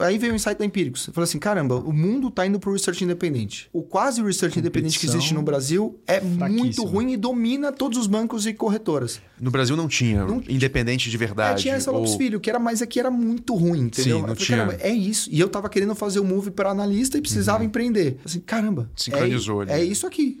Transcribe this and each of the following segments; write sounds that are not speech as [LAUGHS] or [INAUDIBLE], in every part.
aí veio o insight da Empíricos. Eu falei assim, caramba, o mundo tá indo pro research independente. O quase research independente que existe no Brasil é muito ruim e domina todos os bancos e corretoras. No Brasil não tinha não, independente de verdade. É, tinha essa Lopes ou... Filho, que era, mas aqui era muito ruim, entendeu? Sim, não falei, tinha. é isso. E eu tava querendo fazer o move para analista e precisava uhum. empreender. Assim, caramba. Sincronizou é, ali. É isso aqui.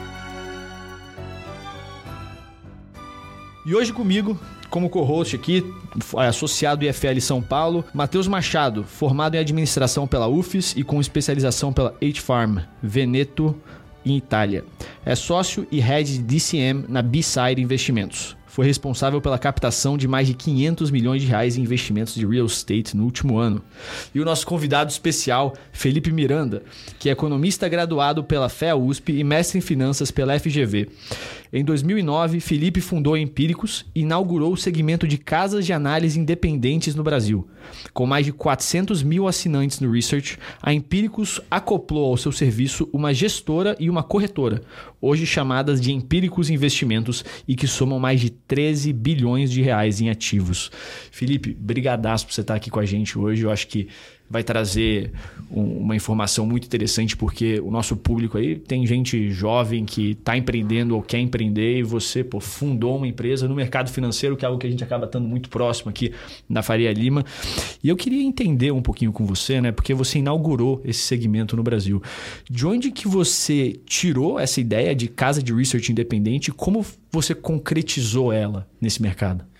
E hoje comigo, como co-host aqui, é associado IFL São Paulo, Matheus Machado, formado em administração pela UFES e com especialização pela H-Farm, Veneto, em Itália. É sócio e head de DCM na B-Side Investimentos foi responsável pela captação de mais de 500 milhões de reais em investimentos de real estate no último ano. E o nosso convidado especial, Felipe Miranda, que é economista graduado pela FEA USP e mestre em finanças pela FGV. Em 2009, Felipe fundou a Empíricos e inaugurou o segmento de casas de análise independentes no Brasil. Com mais de 400 mil assinantes no Research, a Empíricos acoplou ao seu serviço uma gestora e uma corretora, hoje chamadas de Empíricos Investimentos e que somam mais de 13 bilhões de reais em ativos. Felipe, brigadaço por você estar aqui com a gente hoje. Eu acho que vai trazer um, uma informação muito interessante, porque o nosso público aí tem gente jovem que está empreendendo ou quer empreender e você pô, fundou uma empresa no mercado financeiro, que é algo que a gente acaba estando muito próximo aqui na Faria Lima. E eu queria entender um pouquinho com você, né? Porque você inaugurou esse segmento no Brasil. De onde que você tirou essa ideia de casa de research independente e como você concretizou ela nesse mercado?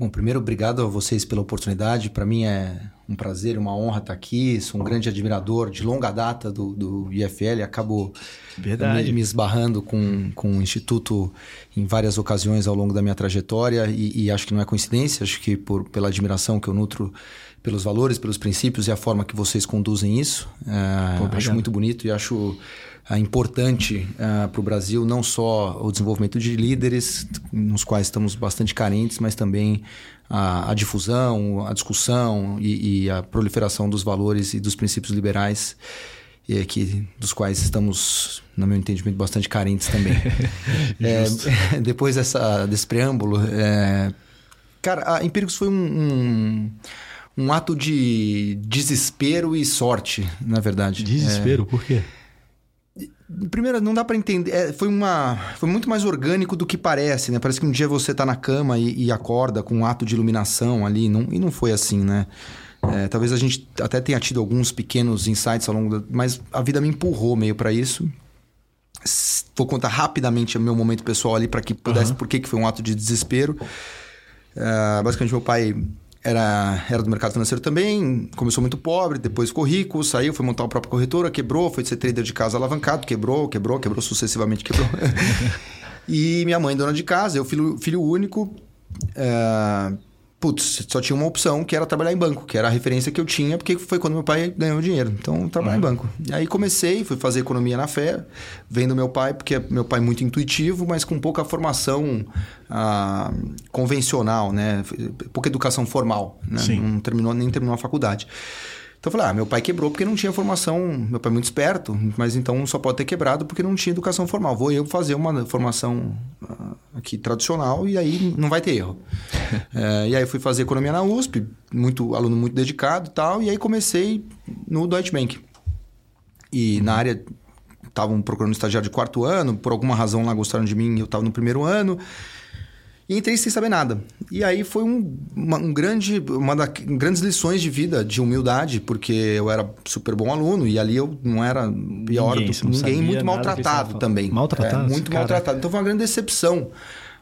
Bom, primeiro, obrigado a vocês pela oportunidade. Para mim é um prazer, uma honra estar aqui. Sou um grande admirador de longa data do, do IFL. Acabo me, me, esbarrando com, com o Instituto em várias ocasiões ao longo da minha trajetória e, e acho que não é coincidência. Acho que por, pela admiração que eu nutro pelos valores, pelos princípios e a forma que vocês conduzem isso. É, acho muito bonito e acho é importante uh, para o Brasil não só o desenvolvimento de líderes, nos quais estamos bastante carentes, mas também a, a difusão, a discussão e, e, a proliferação dos valores e dos princípios liberais, e aqui, dos quais estamos, no meu entendimento, bastante carentes também. [LAUGHS] é, [LAUGHS] depois dessa, desse preâmbulo, é, cara, a Empíricos foi um, um um ato de desespero e sorte, na verdade. Desespero? É, por quê? Primeiro, não dá para entender. É, foi, uma, foi muito mais orgânico do que parece, né? Parece que um dia você tá na cama e, e acorda com um ato de iluminação ali. Não, e não foi assim, né? É, talvez a gente até tenha tido alguns pequenos insights ao longo da. Mas a vida me empurrou meio para isso. Vou contar rapidamente o meu momento pessoal ali para que pudesse. Uhum. Por que foi um ato de desespero. Uh, basicamente, meu pai era, era do mercado financeiro também, começou muito pobre, depois ficou rico, saiu, foi montar a própria corretora, quebrou, foi ser trader de casa alavancado, quebrou, quebrou, quebrou, sucessivamente quebrou. [LAUGHS] e minha mãe, dona de casa, eu filho, filho único, é, putz, só tinha uma opção, que era trabalhar em banco, que era a referência que eu tinha, porque foi quando meu pai ganhou dinheiro. Então, trabalhar uhum. em banco. E aí comecei, fui fazer economia na fé, vendo meu pai, porque é meu pai muito intuitivo, mas com pouca formação ah, convencional, né? Pouca educação formal, né? Não terminou, nem terminou a faculdade. Então eu falei, ah, meu pai quebrou porque não tinha formação, meu pai é muito esperto, mas então só pode ter quebrado porque não tinha educação formal. Vou eu fazer uma formação uh, aqui tradicional e aí não vai ter erro. [LAUGHS] é, e aí fui fazer economia na USP, muito aluno muito dedicado e tal, e aí comecei no Deutsche Bank. E uhum. na área estavam procurando estagiário de quarto ano, por alguma razão lá gostaram de mim, eu estava no primeiro ano. E entrei sem saber nada. E aí foi um, uma, um grande, uma das grandes lições de vida, de humildade, porque eu era super bom aluno e ali eu não era pior ninguém, do, ninguém muito maltratado também. Maltratado? É, muito cara. maltratado. Então foi uma grande decepção. Uh,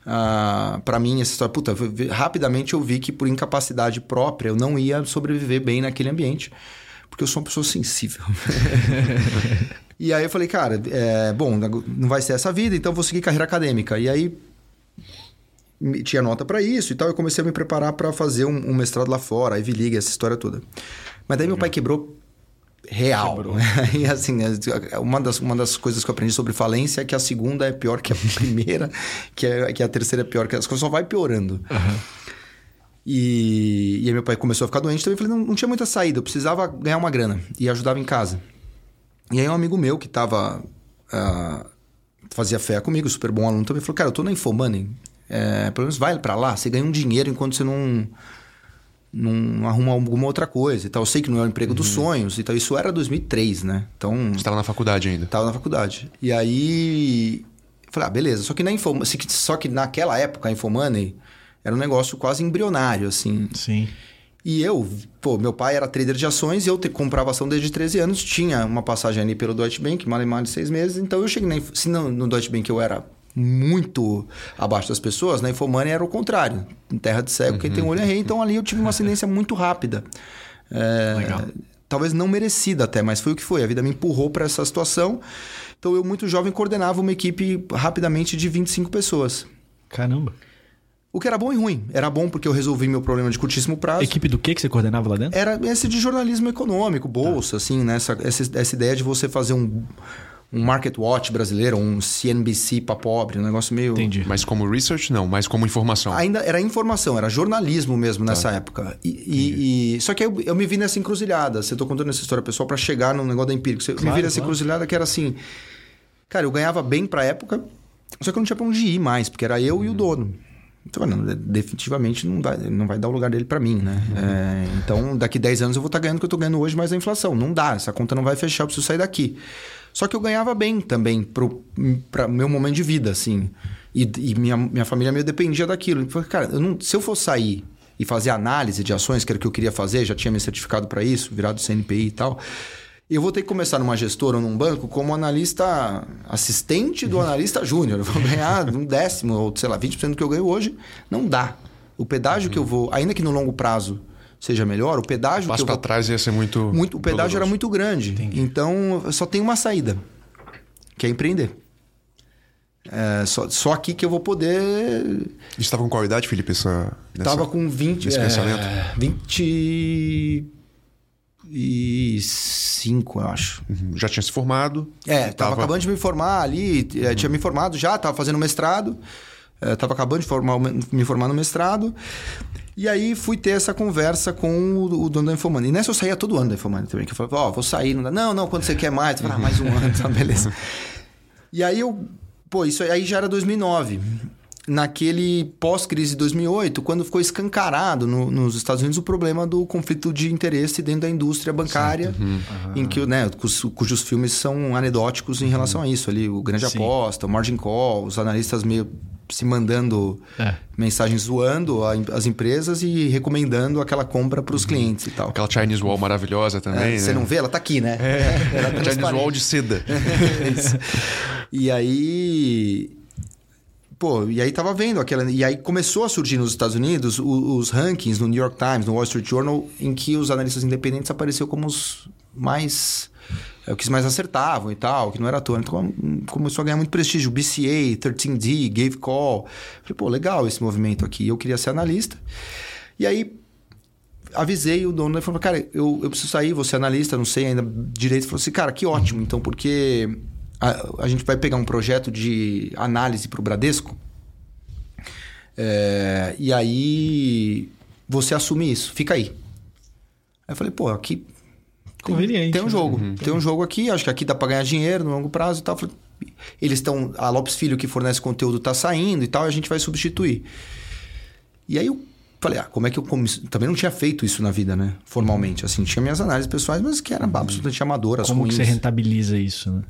ah, para mim, essa história, puta, rapidamente eu vi que por incapacidade própria eu não ia sobreviver bem naquele ambiente. Porque eu sou uma pessoa sensível. [LAUGHS] e aí eu falei, cara, é, bom, não vai ser essa vida, então vou seguir carreira acadêmica. E aí tinha nota para isso e tal, eu comecei a me preparar para fazer um, um, mestrado lá fora, Ivy League, essa história toda. Mas daí meu pai quebrou real. Quebrou. [LAUGHS] e assim, uma das, uma das coisas que eu aprendi sobre falência é que a segunda é pior que a [LAUGHS] primeira, que, é, que a terceira é pior que as coisas só vai piorando. Uhum. E, e aí meu pai começou a ficar doente, então eu falei, não, não tinha muita saída, eu precisava ganhar uma grana e ajudava em casa. E aí um amigo meu que tava... Uh, fazia fé comigo, super bom aluno também, falou, cara, eu tô na Infomoney, é, pelo menos vai para lá, você ganha um dinheiro enquanto você não, não arruma alguma outra coisa e tal. Eu sei que não é o emprego uhum. dos sonhos e tal. Isso era 2003, né? Então... Você estava na faculdade ainda? Estava na faculdade. E aí... Eu falei, ah, beleza. Só que, na Info... Só que naquela época, a Infomoney era um negócio quase embrionário, assim. Sim. E eu, pô, meu pai era trader de ações e eu te, comprava ação desde 13 anos. Tinha uma passagem ali pelo Deutsche Bank, mal e mal de seis meses. Então eu cheguei na... Se no, no Deutsche Bank eu era muito abaixo das pessoas, na Infomani era o contrário. Em terra de cego, uhum. quem tem olho é rei. Então ali eu tive uma ascendência [LAUGHS] muito rápida. É, Legal. Talvez não merecida até, mas foi o que foi. A vida me empurrou para essa situação. Então eu, muito jovem, coordenava uma equipe rapidamente de 25 pessoas. Caramba. O que era bom e ruim. Era bom porque eu resolvi meu problema de curtíssimo prazo. Equipe do que que você coordenava lá dentro? Era esse de jornalismo econômico, bolsa, tá. assim, né? Essa, essa, essa ideia de você fazer um um Market Watch brasileiro, um CNBC para pobre, um negócio meio. Entendi. Mas como research, não, mas como informação. Ainda era informação, era jornalismo mesmo tá. nessa época. E, e, e, só que eu, eu me vi nessa encruzilhada. Você tô contando essa história pessoal para chegar no negócio da empírico. Eu claro, me vi nessa claro. encruzilhada que era assim. Cara, eu ganhava bem pra época, só que eu não tinha pra onde ir mais, porque era eu e o dono. Então, não, definitivamente não, dá, não vai dar o lugar dele para mim, né? Uhum. É, então, daqui 10 anos eu vou estar tá ganhando o que eu tô ganhando hoje, mais a inflação. Não dá, essa conta não vai fechar, eu preciso sair daqui. Só que eu ganhava bem também para meu momento de vida, assim. E, e, minha, minha família meio dependia daquilo. Eu falei, cara, eu não, se eu for sair e fazer análise de ações, que era o que eu queria fazer, já tinha me certificado para isso, virado CNPI e tal. Eu vou ter que começar numa gestora ou num banco como analista assistente do [LAUGHS] analista júnior. Eu vou ganhar um décimo ou, sei lá, 20% do que eu ganho hoje. Não dá. O pedágio uhum. que eu vou, ainda que no longo prazo seja melhor, o pedágio. Passo para vou... trás ia ser muito. muito o pedágio doloroso. era muito grande. Entendi. Então só tem uma saída, que é empreender. É, só, só aqui que eu vou poder. Estava com qual idade, Felipe? Essa, Estava com 20. Esse é, pensamento? 25, eu acho. Uhum. Já tinha se formado? É, estava tava... acabando de me formar ali, uhum. tinha me formado já, estava fazendo mestrado. Estava acabando de formar, me formar no mestrado. E aí fui ter essa conversa com o, o dono da Infomani. E nessa eu saía todo ano da Infomani também. Que eu falava, ó, oh, vou sair. Não, dá. não, não, quando você quer mais. Eu falei, ah, mais um ano, tá, beleza. [LAUGHS] E aí eu... Pô, isso aí já era 2009 naquele pós-crise de 2008, quando ficou escancarado no, nos Estados Unidos o problema do conflito de interesse dentro da indústria bancária, uhum. em que né, cujos, cujos filmes são anedóticos em uhum. relação a isso ali, o Grande Sim. Aposta, o Margin Call, os analistas meio se mandando é. mensagens zoando as empresas e recomendando aquela compra para os uhum. clientes e tal. Aquela Chinese Wall maravilhosa também. É, né? Você não vê? Ela tá aqui, né? É. [LAUGHS] Chinese Wall de seda. [LAUGHS] e aí. Pô, e aí tava vendo aquela. E aí começou a surgir nos Estados Unidos os, os rankings no New York Times, no Wall Street Journal, em que os analistas independentes apareceram como os mais é, que mais acertavam e tal, que não era à toa. Então começou a ganhar muito prestígio. BCA, 13D, Gave Call. Falei, pô, legal esse movimento aqui. Eu queria ser analista. E aí avisei o dono e falou, cara, eu, eu preciso sair, você analista, não sei ainda direito. Ele falou assim, cara, que ótimo. Então, porque a, a gente vai pegar um projeto de análise para o Bradesco. É, e aí você assume isso, fica aí. Aí eu falei, pô, aqui Conveniente. Tem um né? jogo. Uhum. Tem um jogo aqui, acho que aqui dá para ganhar dinheiro no longo prazo e tal. Eles estão. A Lopes Filho, que fornece conteúdo, tá saindo e tal, e a gente vai substituir. E aí eu falei, ah, como é que eu? Também não tinha feito isso na vida, né? Formalmente. Assim, tinha minhas análises pessoais, mas que eram absolutamente amadoras. Como ruins. que você rentabiliza isso, né?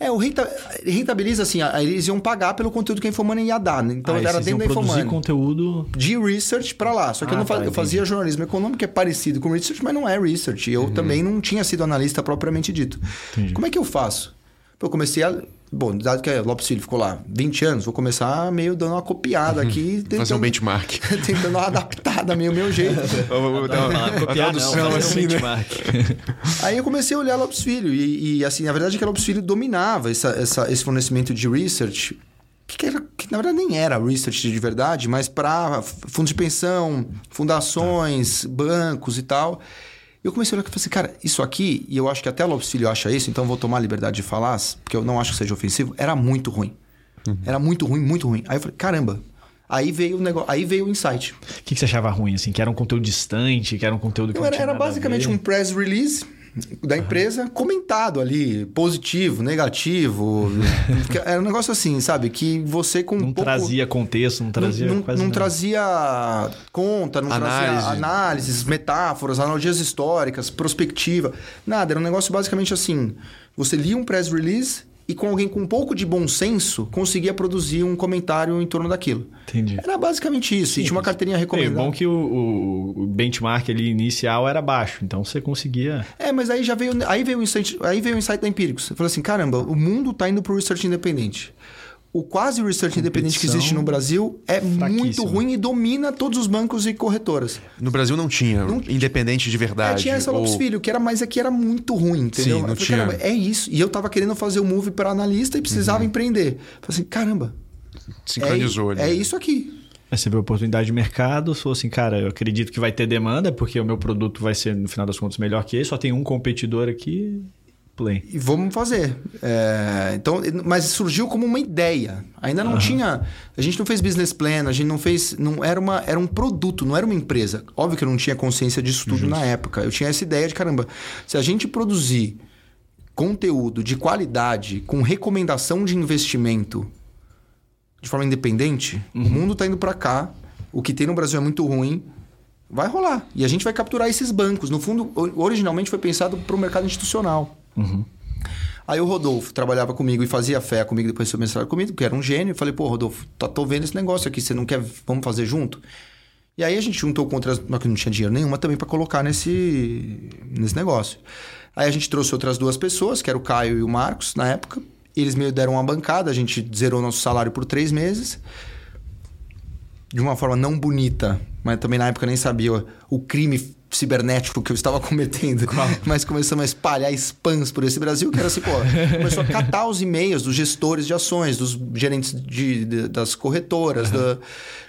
É, o rentabiliza assim, eles iam pagar pelo conteúdo que a Infomoney ia dar. Né? Então ah, era dentro da Infomoney. conteúdo de research para lá. Só que ah, eu, não tá, fazia, eu fazia jornalismo econômico que é parecido com research, mas não é research. Eu uhum. também não tinha sido analista propriamente dito. Entendi. Como é que eu faço? Eu comecei a Bom, dado que a Lopes Filho ficou lá 20 anos, vou começar meio dando uma copiada aqui. Tentando, Fazer um benchmark. [LAUGHS] tentando uma adaptada meio meu jeito. [LAUGHS] Vou dar uma, uma Copiar não, fazer um assim, né? benchmark. [LAUGHS] Aí eu comecei a olhar Lopes Filho. E, e, assim, a verdade é que a Lopes Filho dominava essa, essa- esse fornecimento de research, que, que era- que na verdade nem era research de verdade, mas para fundos de pensão, fundações, bancos e tal. Eu comecei a olhar e falei assim, cara, isso aqui, e eu acho que até Lopes Filho acha isso, então eu vou tomar a liberdade de falar, porque eu não acho que seja ofensivo, era muito ruim. Era muito ruim, muito ruim. Aí eu falei, caramba. Aí veio o negócio, aí veio o insight. O que, que você achava ruim, assim? Que era um conteúdo distante, que era um conteúdo que Não, não, era, era basicamente um press release da empresa comentado ali, positivo, negativo. era um negócio assim, sabe? Que você com Não um pouco... trazia contexto, não trazia não, não, quase não nada. trazia conta, não Análise. trazia análises, metáforas, analogias históricas, perspectiva, nada. Era um negócio basicamente assim: você lia um press release e com alguém com um pouco de bom senso conseguia produzir um comentário em torno daquilo. Entendi. Era basicamente isso. E tinha uma carteirinha É, recomendada. bom que o, o- o benchmark ali inicial era baixo, então você conseguia. É, mas aí já veio, aí veio o insight, aí veio o insight da Empíricos. Você falou assim, caramba, o mundo tá indo pro research independente. O quase research independente que existe no Brasil é muito ruim e domina todos os bancos e corretoras. No Brasil não tinha, Não- independente de É, verdade. tinha essa Lopes ou- Filho, que era, mas aqui era muito ruim, entendeu? Sim, não falei, tinha. caramba, é isso. E eu tava querendo fazer o move para analista e precisava Uhum. empreender. Falei assim, caramba, Sincronizou é, ali. é isso aqui. Aí você vê a oportunidade de mercado, falou assim, cara, eu acredito que vai ter demanda, porque o meu produto vai ser, no final das contas, melhor que esse, só tem um competidor aqui, play. E vamos fazer. É, então, mas surgiu como uma ideia. Ainda não tinha. A gente não fez business plan, a gente não fez. Não era, uma, era um produto, não era uma empresa. Óbvio que eu não tinha consciência disso tudo na época. Eu tinha essa ideia de caramba. Se a gente produzir conteúdo de qualidade, com recomendação de investimento de forma independente, o mundo tá indo para cá. O que tem no Brasil é muito ruim. Vai rolar. E a gente vai capturar esses bancos. No fundo, originalmente foi pensado para o mercado institucional. Aí o Rodolfo trabalhava comigo e fazia fé comigo depois do seu mestrado comigo, que era um gênio. Eu falei, pô, Rodolfo, tá, tô vendo esse negócio aqui, você não quer, vamos fazer junto? E aí a gente juntou não que não tinha dinheiro nenhuma também para colocar nesse, nesse negócio. Aí a gente trouxe outras duas pessoas, que era o Caio e o Marcos, na época. Eles meio deram uma bancada, a gente zerou nosso salário por três meses. De uma forma não bonita, mas também na época nem sabia o crime cibernético que eu estava [LAUGHS] cometendo. Mas começamos a espalhar spams por esse Brasil, que era assim, pô, começou a catar os e-mails dos gestores de ações, dos gerentes de, de- das corretoras, da-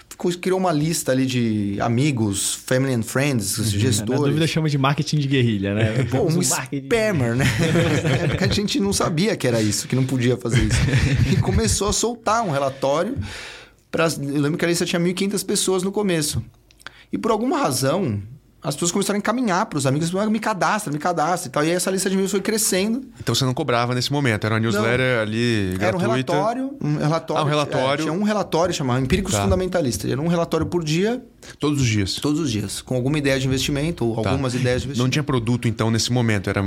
ficou- criou uma lista ali de amigos, family and friends, Na gestores. dúvida chama de marketing de guerrilha, né? [LAUGHS] Pô, um spammer, né? Na [LAUGHS] época a gente não sabia que era isso, que não podia fazer isso. E começou a soltar um relatório. Pra, eu lembro que a lista tinha 1.500 pessoas no começo. E por alguma razão, as pessoas começaram a encaminhar para os amigos, "Ah, me cadastra, me cadastra e tal. E aí essa lista de e-mails foi crescendo. Então você não cobrava nesse momento, era uma newsletter ali Era um gratuita. relatório, um relatório. Ah, um relatório. é, tinha um relatório chamado Empíricos Tá. Fundamentalistas. Era um relatório por dia, Todos os dias. todos os dias, com alguma ideia de investimento ou Tá. algumas ideias de investimento. Não tinha produto, então, nesse momento. Era É,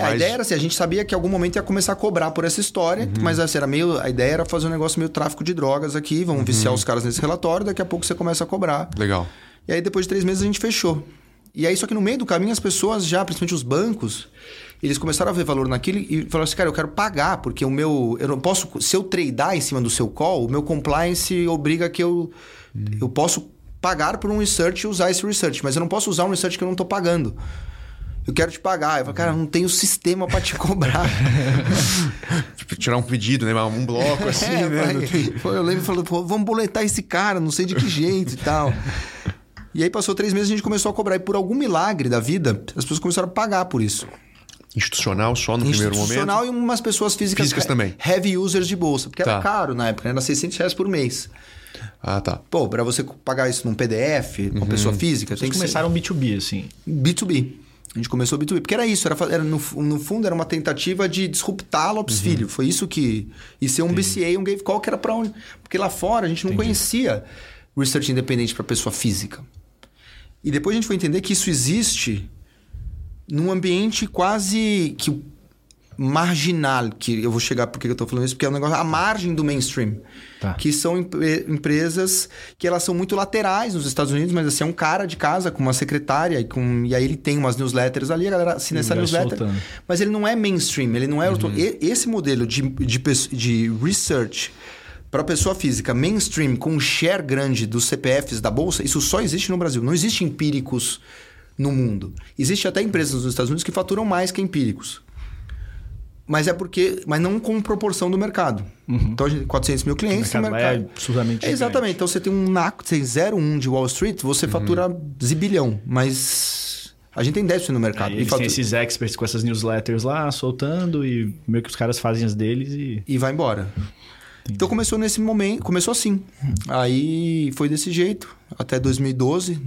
mais... a ideia era assim, a gente sabia que em algum momento ia começar a cobrar por essa história, Uhum. mas assim, era meio, a ideia era fazer um negócio meio tráfico de drogas aqui, vamos Uhum. viciar os caras nesse relatório, daqui a pouco você começa a cobrar. Legal. E aí depois de três meses a gente fechou. E aí só que no meio do caminho as pessoas já, principalmente os bancos, eles começaram a ver valor naquilo e falaram assim, cara, eu quero pagar, porque o meu, eu não posso, se eu tradar em cima do seu call, o meu compliance obriga que eu, eu posso pagar por um research e usar esse research, mas eu não posso usar um research que eu não tô pagando. Eu quero te pagar. Eu falo, cara, não tenho sistema para te cobrar. [LAUGHS] [LAUGHS] Tipo, tirar um pedido, né? Um bloco assim, É, né? Pô, Eu lembro falando, pô, vamos boletar esse cara, não sei de que jeito e tal. E aí passou três meses a gente começou a cobrar. E por algum milagre da vida, as pessoas começaram a pagar por isso. Institucional só no primeiro momento. Institucional e umas pessoas físicas. Físicas he- também. Heavy users de bolsa. Porque era Tá. caro na época, né? era 600 reais por mês. Ah, tá. Pô, pra você pagar isso num PDF, uma pessoa física, tem Vocês que ser... começaram B2B, assim. B2B. A gente começou B2B. Porque era isso, era, era no, no fundo era uma tentativa de disruptar a Lopes Filho. Foi isso que. E ser um BCA, um Gave Call, que era pra onde. Porque lá fora a gente não conhecia research independente para pessoa física. E depois a gente foi entender que isso existe num ambiente quase. que marginal, que eu vou chegar porque eu tô falando isso, porque é um negócio à margem do mainstream. Tá. Que são empre- empresas que elas são muito laterais nos Estados Unidos, mas assim, é um cara de casa com uma secretária e, com, e aí ele tem umas newsletters ali, a galera assina essa newsletter. soltando. Mas ele não é mainstream, ele não é. Uhum. Esse modelo de, de, de research para pessoa física mainstream com um share grande dos CPFs da bolsa, isso só existe no Brasil. Não existe empíricos no mundo. Existe até empresas nos Estados Unidos que faturam mais que empíricos. Mas é porque. Mas não com proporção do mercado. Então, a gente, 400 mil O clientes. mercado, o é mercado- absurdamente É, exatamente. Então você tem um NAC, você tem 0,1 de Wall Street, você fatura zibilhão. Mas a gente tem 10% no mercado. Aí e, fatura- têm esses experts com essas newsletters lá, soltando, e meio que os caras fazem as deles e. e vai embora. Então começou nesse momento, começou assim. Aí foi desse jeito, até 2012.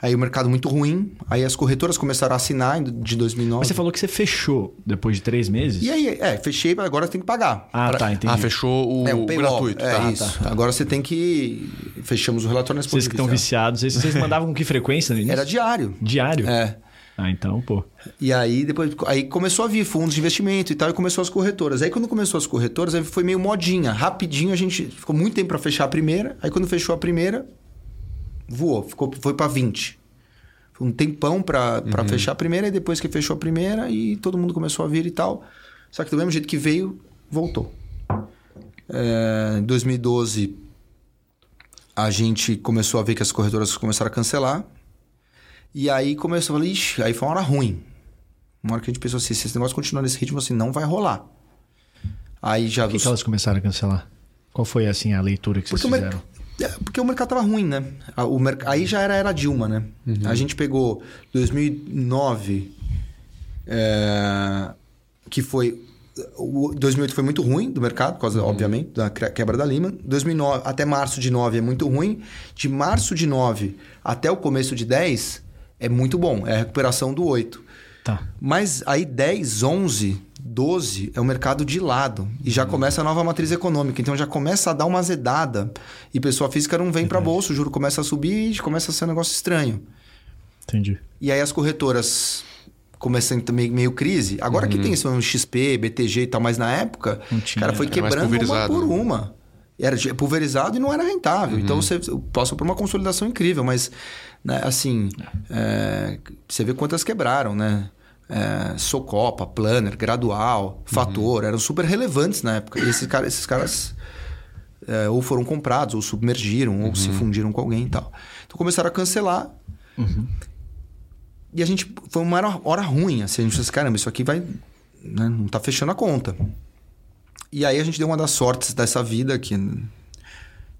Aí o mercado muito ruim. Aí as corretoras começaram a assinar em- de 2009. Mas você falou que você fechou depois de três meses? E aí, é, fechei, mas agora tem que pagar. Ah, Pra- tá, entendi. Ah, fechou o, É, o o gratuito. É tá. isso. Agora você tem que... Fechamos o relatório nesse Vocês que estão viciados, vocês, vocês [LAUGHS] mandavam com que frequência no início? Era diário. Diário? É. Ah, então, pô. E aí depois aí começou a vir fundos de investimento e tal, e começou as corretoras. Aí quando começou as corretoras, aí foi meio modinha. Rapidinho a gente ficou muito tempo para fechar a primeira. Aí quando fechou a primeira, voou, ficou foi para 20. Foi um tempão para fechar a primeira e depois que fechou a primeira e todo mundo começou a vir e tal. Só que do mesmo jeito que veio, voltou. É, em 2012 a gente começou a ver que as corretoras começaram a cancelar. E aí começou a falar, ixi, aí foi uma hora ruim. Uma hora que a gente pensou assim, se esse negócio continuar nesse ritmo assim, não vai rolar. Aí já... Por que, que elas começaram a cancelar? Qual foi, assim, a leitura que vocês Porque o, fizeram? mer... é, porque o mercado tava ruim, né? O merc... Aí já era a era Dilma, né? A gente pegou 2009, é, que foi... O 2008 foi muito ruim do mercado, por causa, obviamente, da quebra da Lehman. 2009, até março de 9 é muito ruim. De março de 9 até o começo de 10 é muito bom. É a recuperação do 8. Tá. Mas aí 10, 11, 12 é o mercado de lado. E já começa a nova matriz econômica. Então já começa a dar uma azedada. E pessoa física não vem para bolsa, o juro começa a subir e começa a ser um negócio estranho. Entendi. E aí as corretoras começam também meio crise. Agora que tem um XP, BTG e tal, mas na época, tinha, cara, foi quebrando uma por né? uma. Era de- pulverizado e não era rentável. Então você passou por uma consolidação incrível, mas né, assim, é, você vê quantas quebraram, né? É, Socopa, Planner, Gradual, Fator, eram super relevantes na época. E esses caras, esses caras é, ou foram comprados, ou submergiram, ou se fundiram com alguém e tal. Então começaram a cancelar. E a gente. Foi uma hora, hora ruim, assim. A gente disse, caramba, isso aqui vai. né, não tá fechando a conta. E aí a gente deu uma das sortes dessa vida que.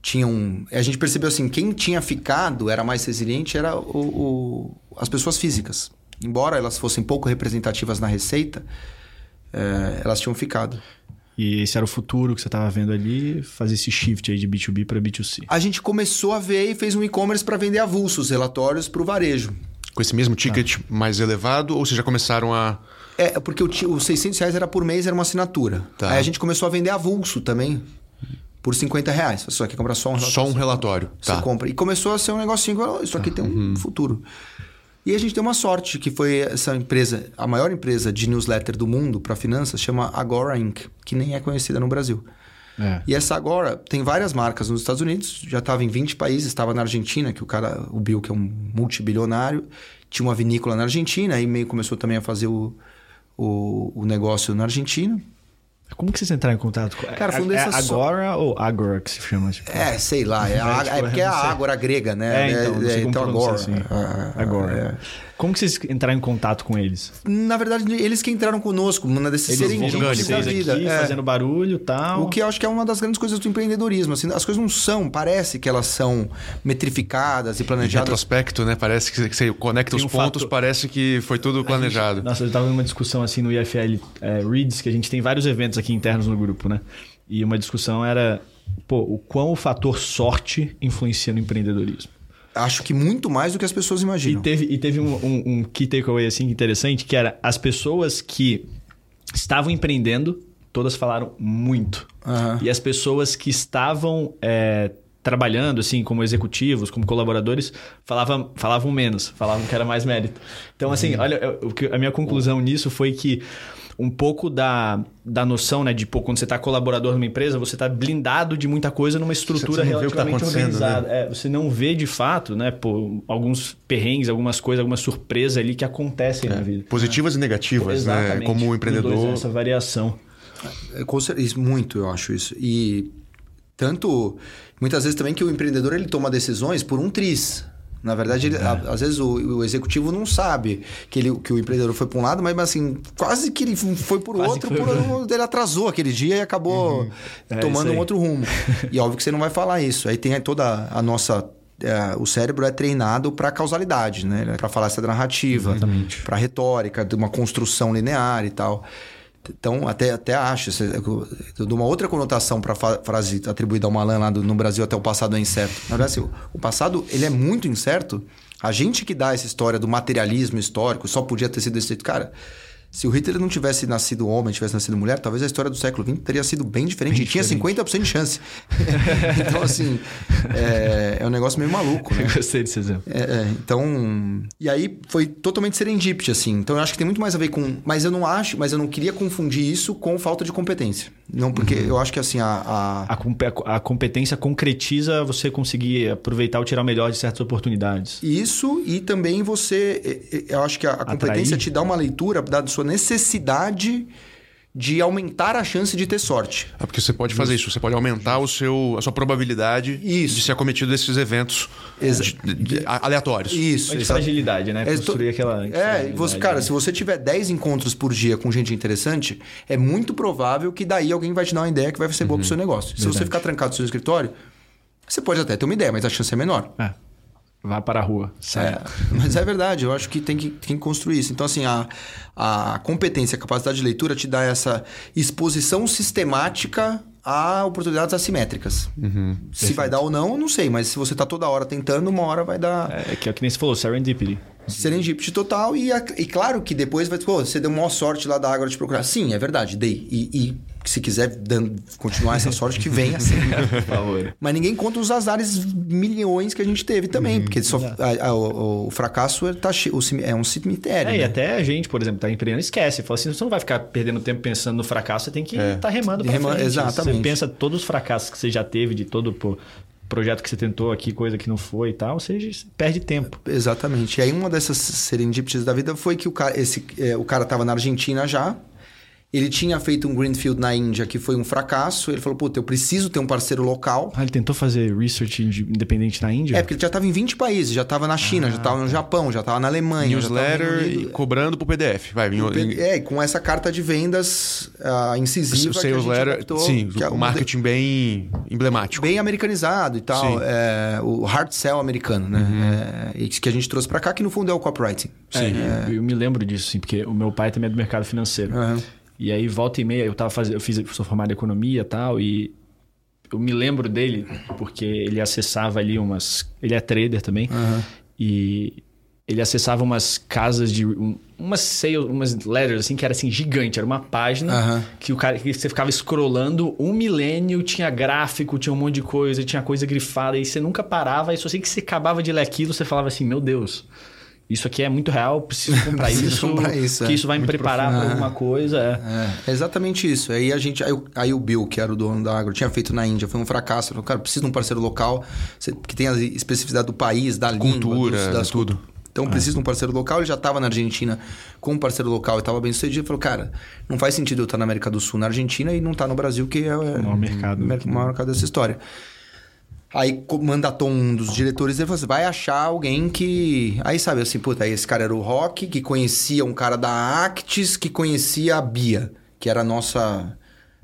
Tinha um. A gente percebeu assim, quem tinha ficado era mais resiliente era o, o- as pessoas físicas. Embora elas fossem pouco representativas na receita, é, elas tinham ficado. E esse era o futuro que você tava vendo ali, fazer esse shift aí de B2B para B2C. A gente começou a ver e fez um e-commerce para vender avulsos, relatórios para o varejo. Com esse mesmo ticket mais elevado, ou vocês já começaram a. É, porque o os 600 reais era por mês, era uma assinatura. Tá. Aí a gente começou a vender avulso também, por 50 reais. Você só quer comprar só um relatório. Só um relatório. Você Tá. compra. E começou a ser um negocinho, "Oh, isso aqui tem um Uhum. futuro. E a gente deu uma sorte, que foi essa empresa, a maior empresa de newsletter do mundo para finanças, chama Agora Inc., que nem é conhecida no Brasil. É. E essa Agora tem várias marcas nos Estados Unidos, já estava em 20 países, estava na Argentina, que o cara, o Bill, que é um multibilionário, tinha uma vinícola na Argentina, aí meio começou também a fazer o, o, o negócio na Argentina. Como que vocês entraram em contato com Cara, foi um é, é Agora ou Agora que se chama? Tipo? É, sei lá, é, [LAUGHS] a, é porque é a. Ágora grega, né? É, então, como então Agora. assim. Ah, Agora. Como que vocês entraram em contato com eles? Na verdade, eles que entraram conosco, uma desses Eles serem viram da vida. aqui, é. fazendo barulho e tal. O que eu acho que é uma das grandes coisas do empreendedorismo. Assim, as coisas não são, parece que elas são metrificadas e Em planejadas. retrospecto, né? Parece que você conecta Tem os um pontos, fator- parece que foi tudo planejado. Nossa, eu tava numa discussão assim no IFL é, Reads, que a gente tem vários eventos aqui internos no grupo, né? E uma discussão era, pô, o quão o fator sorte influencia no empreendedorismo. Acho que muito mais do que as pessoas E imaginam. teve, e teve um, um, um key takeaway assim interessante, que era as pessoas que estavam empreendendo, todas falaram muito. Aham. E as pessoas que estavam é, trabalhando, assim, como executivos, como colaboradores, falavam, falavam menos, falavam que era mais mérito. Então, assim, olha, eu- a minha conclusão nisso foi que um pouco da, da noção, né? De, pô, quando você tá colaborador numa empresa, você tá blindado de muita coisa numa estrutura Você tá relativamente acontecendo, organizada. É, você não vê de fato, né? Pô, alguns perrengues, algumas coisas, algumas surpresas ali que acontecem na vida. Positivas e negativas, né? Exatamente. Como Os dois, empreendedor. Essa variação. É, muito, eu acho isso. E tanto, muitas vezes também que o empreendedor ele toma decisões por um triz. Na verdade, ele- a- às vezes o, o executivo não sabe que, ele, que o empreendedor foi para um lado, mas assim, quase que ele foi por Quase outro, foi por, ele atrasou aquele dia e acabou É, isso tomando um outro rumo. [LAUGHS] e óbvio que você não vai falar isso. Aí tem toda a nossa. é, o cérebro é treinado para causalidade, né? Para falácia da narrativa, para retórica, de uma construção linear e tal. Então, até, até acho. isso, Eu dou uma outra conotação para a frase atribuída ao Malan lá do, no Brasil até o passado é incerto. Na verdade, assim, o, passado ele é muito incerto. A gente que dá essa história do materialismo histórico só podia ter sido desse jeito. Cara, se o Hitler não tivesse nascido homem, tivesse nascido mulher, talvez a história do século XX teria sido bem diferente. e tinha 50% de chance. [LAUGHS] então, assim, é, é um negócio meio maluco, né? [LAUGHS] Eu gostei desse exemplo. É, é, então. E aí foi totalmente serendipity, assim. Então eu acho que tem muito mais a ver com. Mas eu não acho, mas eu não queria confundir isso com falta de competência. Não, porque eu acho que assim, a. a- A, a competência concretiza você conseguir aproveitar ou tirar o melhor de certas oportunidades. Isso e também você. Eu acho que a, a competência Atrair. te dá uma leitura da sua necessidade de aumentar a chance de ter sorte. É porque você pode fazer isso, você pode aumentar o seu, a sua probabilidade Isso. de ser acometido desses eventos Exa- de- de- aleatórios. Isso, Mas de fragilidade, né? É, Construir aquela. É, você, cara, né? se você tiver 10 encontros por dia com gente interessante, é muito provável que daí alguém vai te dar uma ideia que vai ser boa pro seu negócio. Se você Verdade. ficar trancado no seu escritório, você pode até ter uma ideia, mas a chance é menor. É. Vá para a rua. É, mas é verdade, eu acho que tem, que tem que construir isso. Então, assim, a, a competência, a capacidade de leitura te dá essa exposição sistemática a oportunidades assimétricas. Se vai dar ou não, eu não sei, mas se você tá toda hora tentando, uma hora vai dar. É, que é o que nem você falou, serendipity. Serendipity total e, a- e claro que depois vai... Pô, você deu maior sorte lá da água de procurar. Sim, é verdade, dei. E, e se quiser dan- continuar essa sorte, que venha assim. [LAUGHS] Por favor. Mas ninguém conta os azares milhões que a gente teve também. porque só, a- a- o, o fracasso é, tá o é um cemitério. É, e né? até a gente, por exemplo, tá empreendendo, esquece. Fala assim, você não vai ficar perdendo tempo pensando no fracasso, você tem que estar remando pra Rema- frente. exatamente. Você pensa todos os fracassos que você já teve, de todo pô, projeto que você tentou aqui, coisa que não foi e tal, você perde tempo. Exatamente. E aí uma dessas serendipities da vida foi que o cara, esse, é, o cara tava na Argentina já. Ele tinha feito um greenfield na Índia que foi um fracasso. Ele falou, puta, eu preciso ter um parceiro local. Ah, ele tentou fazer research independente na Índia? É, porque ele já estava em 20 países. Já estava na China, já estava no Japão, já estava na Alemanha. Newsletter e cobrando pro PDF. Vai, em, É, e com essa carta de vendas ah, incisiva que a sales gente letter, adaptou, sim, que é o uma marketing bem emblemático. bem americanizado e tal. Sim. É, o hard sell americano, né? É, e que a gente trouxe pra cá, que no fundo é o copywriting. É, eu, eu me lembro disso, sim, porque o meu pai também é do mercado financeiro. Aham. E aí, volta e meia, eu tava fazendo, eu fiz, sou formado em economia e tal, e eu me lembro dele, porque ele acessava ali umas. Ele é trader também. E ele acessava umas casas de. um- umas sales, umas letters, assim, que era assim, gigante. Era uma página Aham. que o cara que você ficava scrollando um milênio, tinha gráfico, tinha um monte de coisa, tinha coisa grifada, e você nunca parava, e só sei que você acabava de ler aquilo, você falava assim, meu Deus. Isso aqui é muito real, preciso [LAUGHS] comprar Preciso isso, comprar isso, é. isso vai me preparar para alguma coisa. É. É, é exatamente isso. Aí a gente. Aí, o- aí o Bill, que era o dono da Agro, tinha feito na Índia, foi um fracasso. Ele falou, cara, preciso de um parceiro local que tenha a especificidade do país, da língua, Cultura, dos- das tudo. Então precisa de um parceiro local. Ele já estava na Argentina com um parceiro local e estava bem sucedido. Ele falou, cara, não faz sentido eu estar na América do Sul, na Argentina, e não estar no Brasil, que é o maior mercado. mer- o maior mercado dessa história. Aí mandatou um dos diretores e falou assim: vai achar alguém que. Aí sabe assim, puta, aí esse cara era o Rock, que conhecia um cara da Actis, que conhecia a Bia, que era a nossa.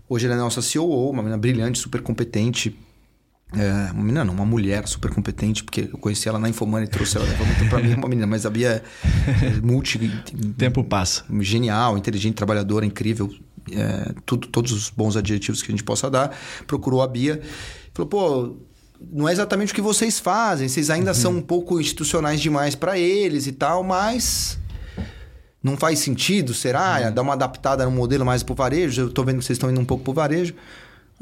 Hoje ela é a nossa COO, uma menina brilhante, super competente. É, uma menina não, uma mulher super competente, porque eu conheci ela na Infomani e trouxe ela então pra mim é uma menina, mas a Bia é, é multi. [LAUGHS] Tempo passa. genial, inteligente, trabalhadora, incrível, é, tudo, todos os bons adjetivos que a gente possa dar. Procurou a Bia, falou: pô, não é exatamente o que vocês fazem, vocês ainda são um pouco institucionais demais para eles e tal, mas. Não faz sentido, será? Dar uma adaptada no modelo mais pro varejo? Eu tô vendo que vocês estão indo um pouco pro varejo.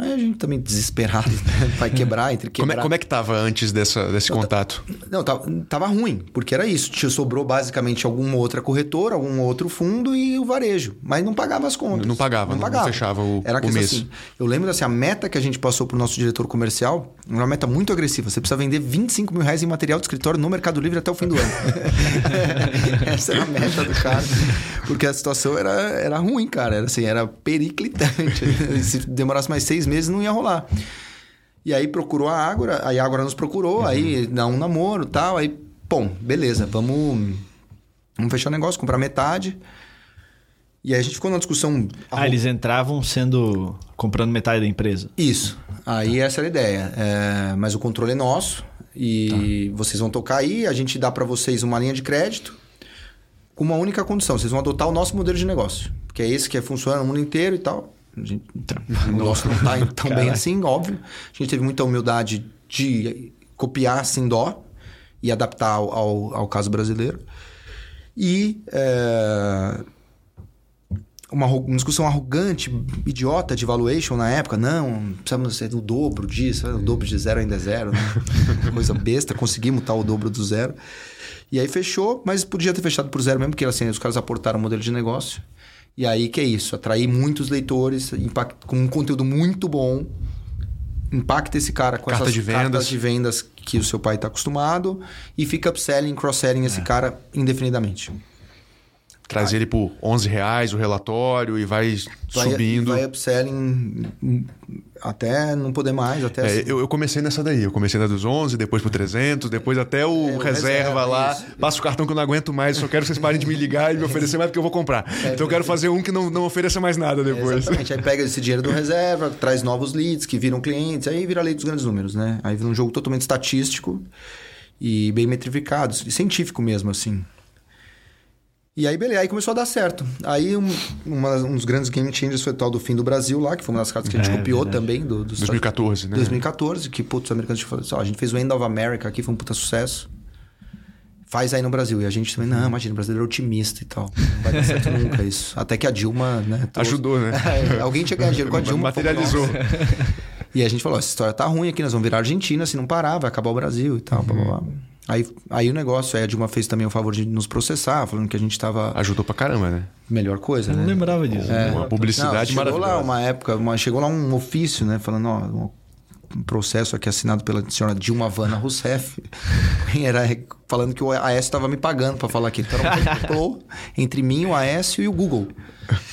Aí a gente também desesperado, né? [LAUGHS] vai quebrar, entre Como quebrar. é, como é que tava antes dessa, desse contato? Não, tava, tava ruim, porque era isso. Tinha, sobrou basicamente alguma outra corretora, algum outro fundo e o varejo. Mas não pagava as contas. Não pagava, não fechava o- Era o mês. assim. Eu lembro assim, a meta que a gente passou pro nosso diretor comercial era uma meta muito agressiva. Você precisa vender 25 mil reais em material de escritório no Mercado Livre até o fim do ano. [LAUGHS] [LAUGHS] Essa era a meta do cara. Porque a situação era, era ruim, cara. Era assim, era periclitante. Se demorasse mais seis meses, não ia rolar. E aí procurou a Ágora, aí a Ágora nos procurou, aí dá um namoro e tal, aí, bom, beleza, vamos, vamos fechar o negócio, comprar metade. E aí a gente ficou numa discussão. Ah, eles entravam sendo. comprando metade da empresa. Isso. Aí essa era a ideia. É, mas o controle é nosso e vocês vão tocar aí, a gente dá para vocês uma linha de crédito com uma única condição, vocês vão adotar o nosso modelo de negócio, que é esse que funciona no mundo inteiro e tal. O nosso não tá [LAUGHS] tão bem assim, óbvio. A gente teve muita humildade de copiar sem dó e adaptar ao, ao, ao caso brasileiro. E é, uma, uma discussão arrogante, idiota de valuation na época. Não, precisamos ser o dobro disso. O dobro de zero ainda é zero. Né? [LAUGHS] Coisa besta. Conseguimos tal o dobro do zero. E aí fechou, mas podia ter fechado por zero mesmo, porque assim, os caras aportaram o modelo de negócio. E aí que é isso, atrair muitos leitores impact, com um conteúdo muito bom. Impacta esse cara com Carta essas de vendas. cartas de vendas que o seu pai está acostumado e fica upselling, cross-selling esse cara indefinidamente. Traz ele por 11 reais o relatório e vai, Vai, subindo. vai upselling até não poder mais, até É, assim. eu, eu comecei nessa daí. Eu comecei na dos 11, depois pro 300, depois até o, É, o reserva, reserva, lá. isso. Passa o cartão que eu não aguento mais, só quero que vocês parem de me ligar e me oferecer mais porque eu vou comprar. então eu quero fazer um que não, não ofereça mais nada depois. Exatamente. Aí pega esse dinheiro do reserva, traz novos leads que viram clientes, aí vira lei dos grandes números, né? Aí vira um jogo totalmente estatístico e bem metrificado, científico mesmo, assim. E aí, beleza, aí começou a dar certo. Aí, um, uma- um dos grandes game changers foi o tal do Fim do Brasil lá, que foi uma das cartas que a gente É, copiou verdade. também. Do, do 2014, né? 2014, que, putz, os americanos falaram assim, ó, a gente fez o End of America aqui, foi um puta sucesso. Faz aí no Brasil. E a gente também, não, imagina, o brasileiro é otimista e tal. Não vai dar certo nunca [LAUGHS] isso. Até que a Dilma, né? trouxe- Ajudou, né? [LAUGHS] É, alguém tinha ganhar dinheiro com a Dilma. Materializou. nós. E a gente falou, essa história tá ruim aqui, nós vamos virar Argentina se não parar, vai acabar o Brasil e tal, blá, blá, blá. Aí, aí o negócio, aí a Dilma fez também o favor de nos processar, falando que a gente tava Ajudou pra caramba, né? melhor coisa, Eu né? não lembrava disso. É. né? Uma publicidade Não, chegou lá maravilhosa. uma época, uma- chegou lá um ofício, né? Falando, ó, um- processo aqui assinado pela senhora Dilma Vana Rousseff. [LAUGHS] era falando que o Aécio estava me pagando para falar aqui. Então era um complô entre mim, o Aécio e o Google.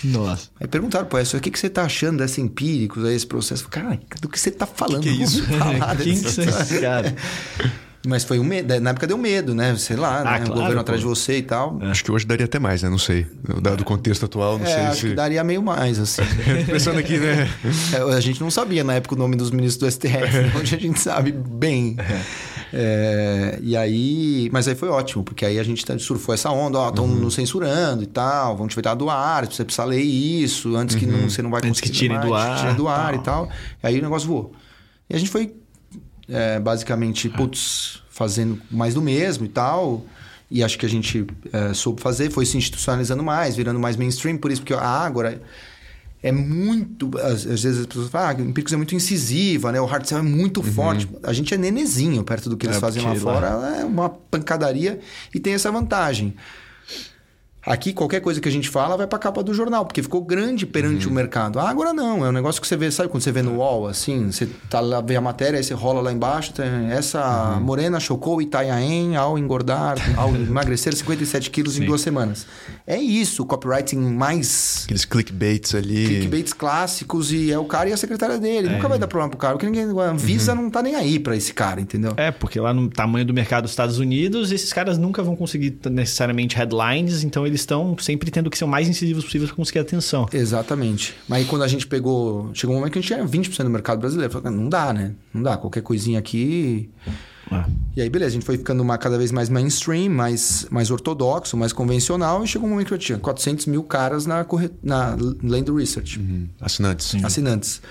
Nossa. Aí perguntaram pro Aécio, o que, que você tá achando dessa empíricos, aí, esse processo? Eu falei, Cara, do que você tá falando? Que que é isso? [LAUGHS] Quem que são esses história." [LAUGHS] Mas foi um medo, na época deu medo, né? Sei lá, Ah, né? claro, o governo pô. atrás de você e tal. Acho que hoje daria até mais, né? Não sei. Dado o contexto atual, não É, sei acho se. que daria meio mais, assim. [LAUGHS] Pensando aqui, né? É, a gente não sabia na época o nome dos ministros do STF, hoje [LAUGHS] a gente sabe bem. É, e aí. Mas aí foi ótimo, porque aí a gente tá- surfou essa onda, ó, estão nos censurando e tal, vão te tirar do ar, você precisa ler isso, antes que não, você não vai Antes que conseguir tirem mais, do ar, tirem do ar tal. e tal. E aí o negócio voou. E a gente foi é, basicamente, putz, fazendo mais do mesmo e tal. E acho que a gente é, soube fazer, foi se institucionalizando mais, virando mais mainstream, por isso, porque a Ágora é muito. Às, às vezes as pessoas falam, ah, a Empíricos é muito incisiva, né? O hard sell é muito forte. A gente é nenezinho perto do que eles É, fazem lá fora, é uma pancadaria e tem essa vantagem. Aqui, qualquer coisa que a gente fala vai pra capa do jornal, porque ficou grande perante Uhum. o mercado. Ah, agora não, é um negócio que você vê, sabe quando você vê no wall, assim, você tá lá, vê a matéria, aí você rola lá embaixo, tem, essa Uhum. morena chocou Itanhaém ao engordar, [LAUGHS] ao emagrecer 57 quilos em Sim. duas semanas. É isso, o copywriting mais Aqueles clickbaits ali. clickbaits clássicos e é o cara e a secretária dele. Nunca vai dar problema pro cara, porque ninguém, a Visa Uhum. não tá nem aí pra esse cara, entendeu? É, porque lá no tamanho do mercado dos Estados Unidos, esses caras nunca vão conseguir necessariamente headlines, então eles estão sempre tendo que ser o mais incisivos possível para conseguir atenção. Exatamente. Mas aí quando a gente pegou. Chegou um momento que a gente tinha 20% do mercado brasileiro. Falei, não dá, né? Não dá. Qualquer coisinha aqui. Ah. E aí, beleza, a gente foi ficando uma, cada vez mais mainstream, mais, mais ortodoxo, mais convencional. E chegou um momento que eu tinha 400 mil caras na, corre... na Land Research, Uhum. Assinantes. assinantes.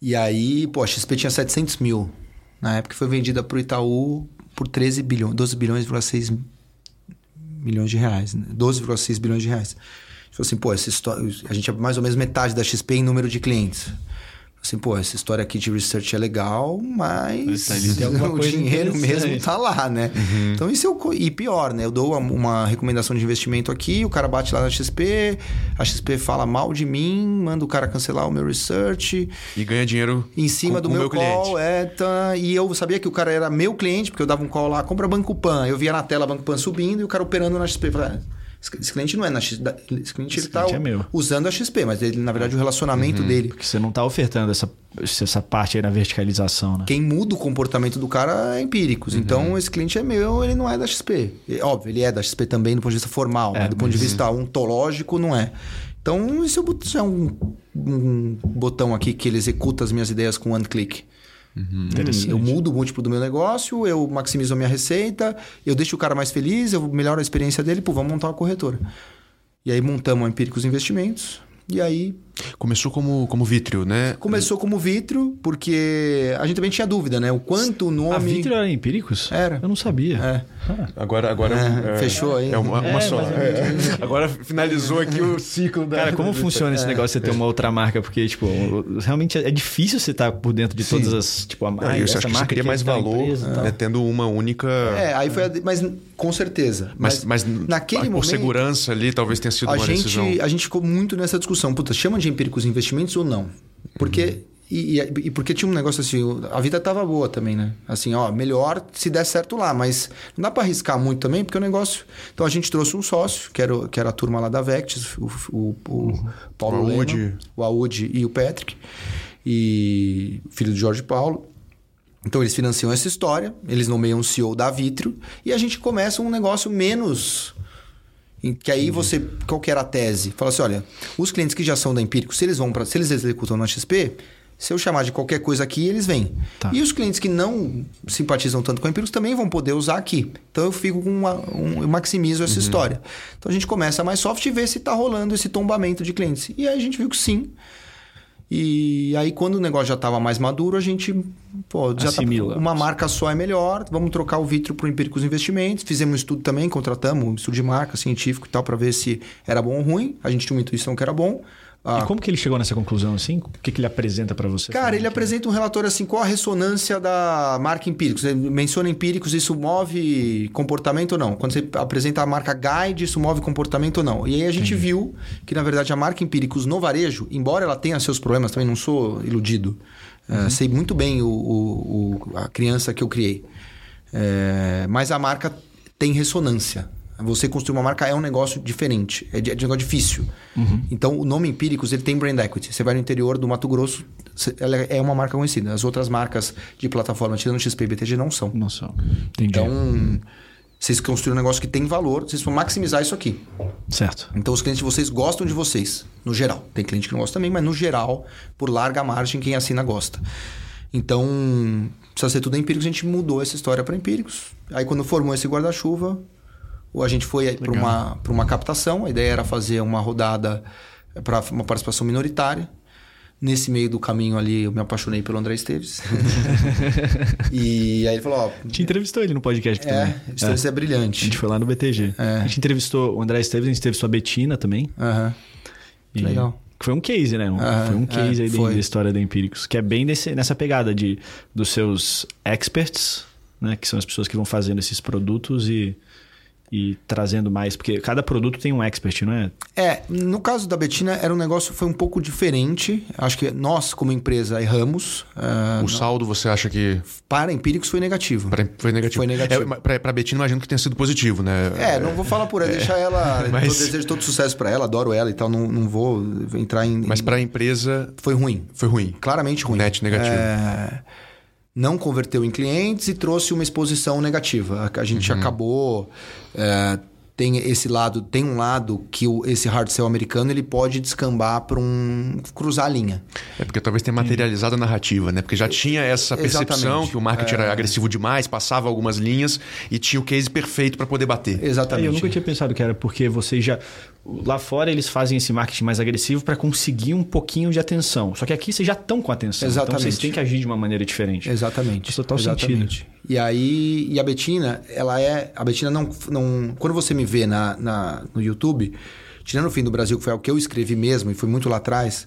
E aí, pô, a XP tinha 700 mil. Na época foi vendida pro Itaú por 13 bilhões, 12 bilhões,6 milhões de reais. Né? 12,6 bilhões de reais. A gente falou assim, pô, essa história, a gente é mais ou menos metade da XP em número de clientes. Assim, pô, essa história aqui de research é legal, mas [LAUGHS] alguma o coisa dinheiro mesmo tá lá, né? Então isso é o... E pior, né? Eu dou uma, recomendação de investimento aqui, o cara bate lá na XP, a XP fala mal de mim, manda o cara cancelar o meu research, E ganha dinheiro em cima com- do com o meu, call, cliente. é, tá, e eu sabia que o cara era meu cliente, porque eu dava um call lá, compra Banco Pan. Eu via na tela Banco Pan subindo e o cara operando na XP. Eu falei, ah, esse cliente não é na XP, esse cliente ele tá cliente é usando a XP, mas ele, na verdade, o relacionamento dele. Porque você não tá ofertando essa, essa parte aí na verticalização, né? Quem muda o comportamento do cara é empíricos. Uhum. Então, esse cliente é meu, ele não é da XP. Óbvio, ele é da XP também do ponto de vista formal, É, mas do ponto de vista ontológico, não é. Então, é isso é um, um botão aqui que ele executa as minhas ideias com one click. Interessante. Eu mudo o múltiplo do meu negócio, eu maximizo a minha receita, eu deixo o cara mais feliz, eu melhoro a experiência dele, pô, vamos montar uma corretora. E aí montamos a Empíricos Investimentos. E aí Começou como, como vítreo, né? começou como Vitro, porque a gente também tinha dúvida, né? O quanto o nome. A Vitro era empíricos? Era. Eu não sabia. É. Agora, agora É, fechou aí. É uma, uma É, só. É, é. [LAUGHS] Agora finalizou aqui o ciclo da. Cara, como [LAUGHS] funciona esse negócio de você ter uma outra marca? Porque, tipo, realmente é difícil você estar por dentro de todas as. Tipo, a Ah, marca. eu acho que você cria mais é tá valor empresa né, tendo uma única. É, aí foi. A, mas com certeza. Mas, mas, naquele por momento. segurança ali, talvez tenha sido a uma gente, decisão. a gente ficou muito nessa discussão. Puta, chama de empíricos investimentos ou não? Porque. E, e- e porque tinha um negócio assim, a vida tava boa também, né? Assim, ó, melhor se der certo lá, mas não dá para arriscar muito também, porque o negócio. Então a gente trouxe um sócio, que era, que era a turma lá da Vectis, o, o, o Paulo O Lema, Audi. o Audi e o Patrick, e filho do Jorge Paulo. Então eles financiam essa história, eles nomeiam o CEO da Vitrio e a gente começa um negócio menos. Em Que aí você. Qual que era a tese? Fala assim: olha, os clientes que já são da Empírico, se eles vão para. Se eles executam na XP, se eu chamar de qualquer coisa aqui, eles vêm. Tá. E os clientes que não simpatizam tanto com a Empíricos também vão poder usar aqui. Então eu fico com uma, um, eu maximizo essa história. Então a gente começa mais soft e vê se está rolando esse tombamento de clientes. E aí a gente viu que sim. E aí, quando o negócio já estava mais maduro, a gente, pô, já tá, uma marca só é melhor, vamos trocar o Vitro para o Empíricos Investimentos. Fizemos um estudo também, contratamos um estudo de marca científico e tal, para ver se era bom ou ruim. A gente tinha uma intuição que era bom. Ah, E como que ele chegou nessa conclusão assim? O que, que ele apresenta pra você? Cara, ele Falando que- apresenta um relatório assim, qual a ressonância da marca Empíricos? Ele menciona Empíricos, isso move comportamento ou não? Quando você apresenta a marca Guide, isso move comportamento ou não? E aí a gente viu que, na verdade, a marca Empíricos no varejo, embora ela tenha seus problemas, também não sou iludido, é, sei muito bem o, o- o- a criança que eu criei. É, mas a marca tem ressonância. Você construir uma marca é um negócio diferente, é, de- é um negócio difícil. Então, o nome Empíricos ele tem brand equity. Você vai no interior do Mato Grosso, ela é uma marca conhecida. As outras marcas de plataforma, tirando XP e BTG, não são. Nossa, entendi. Então, vocês construíram um negócio que tem valor, vocês vão maximizar isso aqui. certo. Então, os clientes de vocês gostam de vocês, no geral. Tem cliente que não gosta também, mas no geral, por larga margem, quem assina gosta. Então, precisa ser tudo empíricos, a gente mudou essa história para empíricos. Aí, quando formou esse guarda-chuva, a gente foi para uma, pra uma captação. A ideia era fazer uma rodada para uma participação minoritária. Nesse meio do caminho ali, eu me apaixonei pelo André Esteves. [LAUGHS] e aí ele falou: Ó, A gente entrevistou ele no podcast é, também. Esteves é, A brilhante. gente foi lá no BTG. É. A gente entrevistou o André Esteves, a gente entrevistou a Betina também. Aham. E- Legal. Que foi um case, né? Um- foi um case é, aí da- foi. da história da Empíricos. Que é bem desse- nessa pegada de, dos seus experts, né? Que são as pessoas que vão fazendo esses produtos e, e trazendo mais. Porque cada produto tem um expert, não é? É, no caso da Betina, era um negócio foi um pouco diferente. Acho que nós, como empresa, erramos. Ah, O saldo você acha que para empíricos foi negativo. pra- foi negativo? Foi negativo. É, pra Betina, imagino que tenha sido positivo, né? É, não vou falar por ela, deixar ela. [LAUGHS] mas- Eu desejo todo sucesso para ela, adoro ela e tal. Não, não vou entrar em. Mas em- pra empresa Foi ruim. foi ruim. Claramente ruim. Net negativo. É, Não converteu em clientes e trouxe uma exposição negativa. A- A gente Uhum. acabou. é, tem esse lado, tem um lado que o- esse hard sell americano ele pode descambar para um cruzar a linha. É porque talvez tenha materializado a narrativa, né? Porque já tinha essa percepção Exatamente. É. que o marketing era agressivo demais, passava algumas linhas e tinha o case perfeito pra poder bater. Exatamente. É, eu nunca tinha pensado que era porque vocês já. Lá fora eles fazem esse marketing mais agressivo para conseguir um pouquinho de atenção. Só que aqui vocês já estão com atenção. Então Exatamente. vocês têm que agir de uma maneira diferente. Exatamente. Faz total Exatamente. E aí, e a Betina, ela é. A Betina não. não quando você me vê na, na- no YouTube, tirando o fim do Brasil, que foi o que eu escrevi mesmo, e foi muito lá atrás.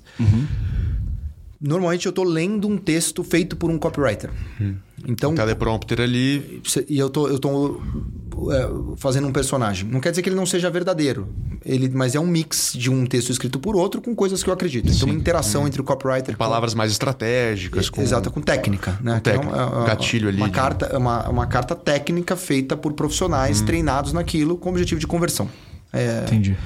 Normalmente eu tô lendo um texto feito por um copywriter. Então, Um teleprompter ali. e eu tô, eu tô fazendo um personagem. Não quer dizer que ele não seja verdadeiro, ele, mas é um mix de um texto escrito por outro com coisas que eu acredito. Então, uma interação entre o copywriter com- Palavras mais estratégicas. Com... Exato, com técnica, né? Com é técnica, um gatilho ali Uma de- carta, é uma, uma carta técnica feita por profissionais Hum. treinados naquilo com o objetivo de conversão. É, Entendi.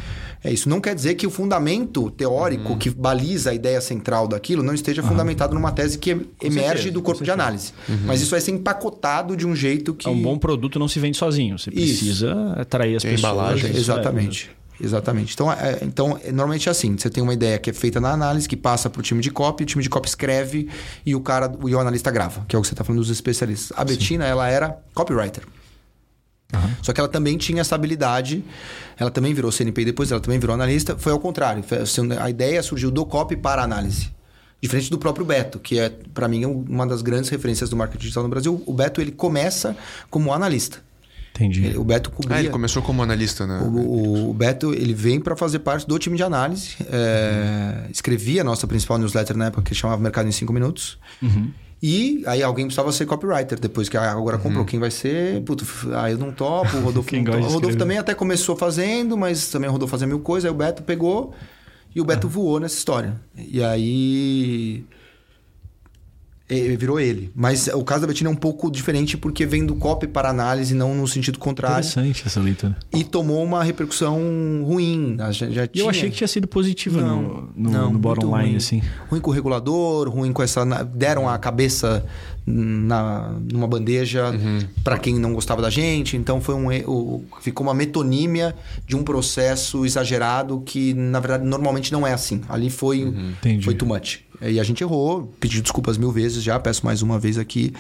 É isso. Não quer dizer que o fundamento teórico Uhum. que baliza a ideia central daquilo não esteja fundamentado numa tese que emerge certeza, do corpo de análise. Uhum. Mas isso vai ser empacotado de um jeito que. É um bom produto não se vende sozinho. Você Isso. precisa atrair as Tem pessoas. embalagem. Isso é- Exatamente. Exatamente. Então, é, então, é, normalmente é assim: você tem uma ideia que é feita na análise, que passa para o time de copy, o time de copy escreve e o cara, e o analista grava, que é o que você está falando dos especialistas. A Betina, ela era copywriter. Só que ela também tinha essa habilidade, ela também virou CNP depois, ela também virou analista. Foi ao contrário. assim, A ideia surgiu do copy para a análise. Diferente do próprio Beto, que é, para mim, uma das grandes referências do marketing digital no Brasil. O Beto, ele começa como analista. Entendi. Ele- o Beto cobria... Ah, ele começou como analista, né? O, o- o Beto ele vem para fazer parte do time de análise. é, Escrevia a nossa principal newsletter na época que chamava Mercado em 5 Minutos. E aí alguém precisava ser copywriter depois que a agora comprou. Quem vai ser? Puto, aí eu não topo. O Rodolfo, [LAUGHS] não de o Rodolfo também até começou fazendo, mas também rodou fazer mil coisas. Aí o Beto pegou e o Beto voou nessa história. E aí. Eh, Virou ele. Mas o caso da Betina é um pouco diferente porque vem do copy para análise, não no sentido contrário Interessante essa leitura. e tomou uma repercussão ruim. Gente já E eu tinha- achei que tinha sido positiva Não, no, no, não, no bottom line, ruim. assim. ruim com o regulador, ruim com essa. Deram a cabeça na, numa bandeja para quem não gostava da gente. Então foi um erro- ficou uma metonímia de um processo exagerado que na verdade normalmente não é assim. Ali foi Entendi. foi too much. E a gente errou, pedi desculpas mil vezes já, peço mais uma vez aqui.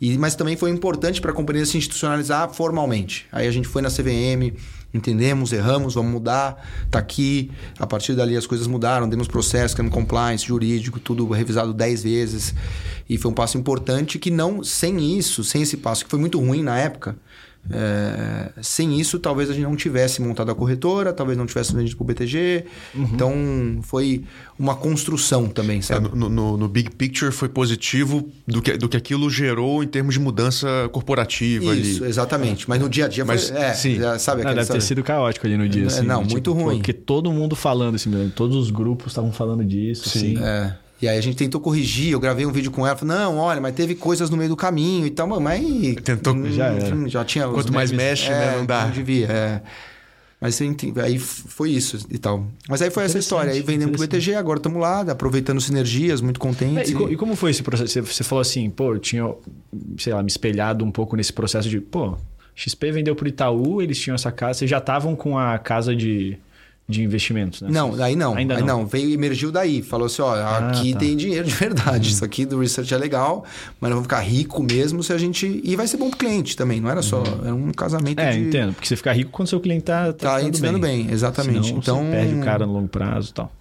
E, mas também foi importante para a companhia se institucionalizar formalmente. Aí a gente foi na CVM, entendemos, erramos, vamos mudar, tá aqui. A partir dali as coisas mudaram, demos processo, criamos compliance, jurídico, tudo revisado 10 vezes. E foi um passo importante que não, sem isso, sem esse passo, que foi muito ruim na época, é, sem isso, talvez a gente não tivesse montado a corretora, talvez não tivesse vendido para o BTG. Então, foi uma construção também, É, sabe? no, no- no big picture foi positivo do que, do que aquilo gerou em termos de mudança corporativa Isso, ali. exatamente. Mas no dia a dia Mas, foi. É, sim. já sabe aquela deve ter história? sido caótico ali no dia, É, assim. não, tipo, muito pô, ruim. Porque todo mundo falando, assim, todos os grupos estavam falando disso, Sim. assim. É. E aí a gente tentou corrigir, eu gravei um vídeo com ela, falei, não, olha, mas teve coisas no meio do caminho e tal, mas... [LAUGHS] Tentou- Hum, Já era. Já tinha... Quanto mais memes- mexe, né, é, não dá. Não devia, é. Mas aí foi isso e tal. Mas aí foi essa história. Aí vendemos pro BTG, agora estamos lá, aproveitando sinergias, muito É, contentes. e, co- e como foi esse processo? Você, você falou assim, pô, eu tinha, sei lá, me espelhado um pouco nesse processo de, pô, XP vendeu pro Itaú, eles tinham essa casa, vocês já estavam com a casa de, de investimentos, né? Não, aí não. Ainda aí não. não. Veio emergiu daí. Falou assim: ó, aqui tá. tem dinheiro de verdade. Isso aqui do research é legal, mas nós vamos ficar rico mesmo se a gente. E vai ser bom pro cliente também. Não era só. Era um casamento É, de. entendo, porque você fica rico quando seu cliente tá, Tá tá ensinando bem. exatamente. Senão então. perde o cara no longo prazo e tal.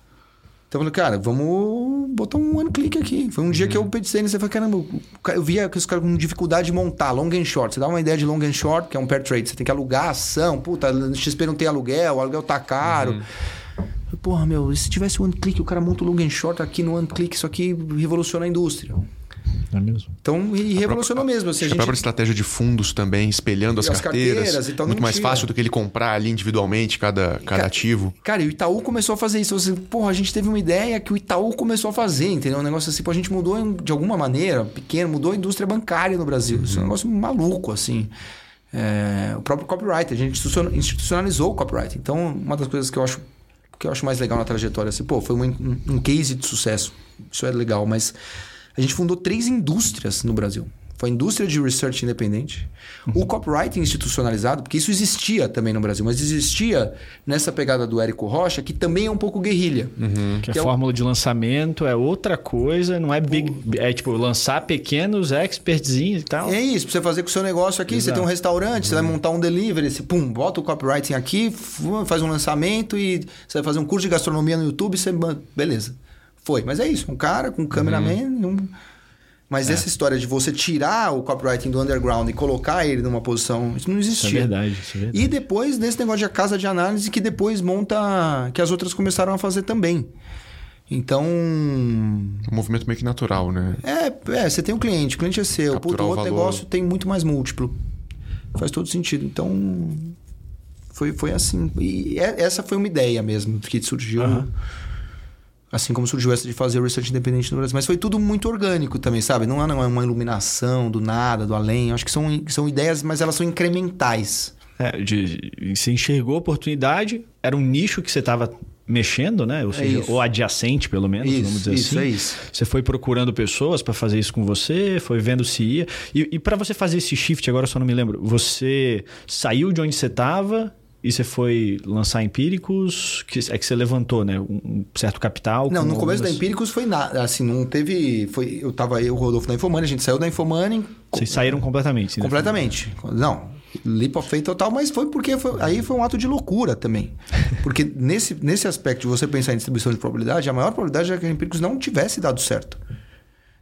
Então eu falei, cara, vamos botar um one click aqui. Foi um dia que eu pensei nisso. Eu falei, caramba, eu via que os caras com dificuldade de montar long and short. Você dá uma ideia de long and short, que é um pair trade. Você tem que alugar a ação. Puta, no XP não tem aluguel, o aluguel tá caro. Falei, Porra, meu, e se tivesse one click, o cara monta o long and short aqui no one click, isso aqui revoluciona a indústria. É mesmo? Então, e revolucionou mesmo. Assim, a a própria gente, estratégia de fundos também, espelhando as, as carteiras. carteiras e tal, muito mais fácil do que ele comprar ali individualmente cada, cada Cara, ativo. Cara, e o Itaú começou a fazer isso. Você, porra, a gente teve uma ideia que o Itaú começou a fazer, entendeu? Um negócio assim, pô, a gente mudou de alguma maneira, pequeno, mudou a indústria bancária no Brasil. Isso é um negócio maluco, assim. É, o próprio copyright, a gente institucion- institucionalizou o copyright. Então, uma das coisas que eu acho que eu acho mais legal na trajetória, assim, pô, foi um, um case de sucesso. Isso é legal, mas a gente fundou três indústrias no Brasil. Foi a indústria de research independente, o copyright institucionalizado, porque isso existia também no Brasil, mas existia nessa pegada do Érico Rocha, que também é um pouco guerrilha. Que, Que a é o- fórmula de lançamento é outra coisa, não é big. É tipo lançar pequenos expertzinhos e tal. É isso, pra você fazer com o seu negócio aqui, você Exato. tem um restaurante, você vai montar um delivery, você pum, bota o copywriting aqui, faz um lançamento e você vai fazer um curso de gastronomia no YouTube, você beleza. Foi, mas é isso, um cara com um cameraman, um... mas essa história de você tirar o copywriting do underground e colocar ele numa posição, isso não Isso existia. é verdade, isso é verdade. E depois desse negócio de casa de análise que depois monta. que as outras começaram a fazer também. Então, Um movimento meio que natural, né? é, é, você tem um cliente, o cliente é seu. Capturar Puta, o o outro valor. negócio tem muito mais múltiplo. Faz todo sentido. Então, foi, foi assim. E é- essa foi uma ideia mesmo que surgiu. Assim como surgiu essa de fazer o research independente no Brasil. Mas foi tudo muito orgânico também, sabe? Não é não é uma iluminação do nada, do além. Eu acho que são, são ideias, mas elas são incrementais. É, de, você enxergou a oportunidade, era um nicho que você estava mexendo, né? Ou seja, isso. ou adjacente, pelo menos, Isso, vamos dizer isso, assim. é isso. Você foi procurando pessoas para fazer isso com você, foi vendo se ia. E, e para você fazer esse shift, agora eu só não me lembro, você saiu de onde você estava e você foi lançar empíricos, que é que você levantou, né? Um certo capital. Não, com no começo da algumas- Empíricos foi nada. Assim, não teve. Foi, eu tava aí, o Rodolfo da Infomoney, a gente saiu da Infomoney Vocês saíram completamente. né? completamente. Não, leap of faith total, mas foi porque foi- aí foi um ato de loucura também. [LAUGHS] Porque nesse, nesse aspecto de você pensar em distribuição de probabilidade, a maior probabilidade é que a Empíricos não tivesse dado certo.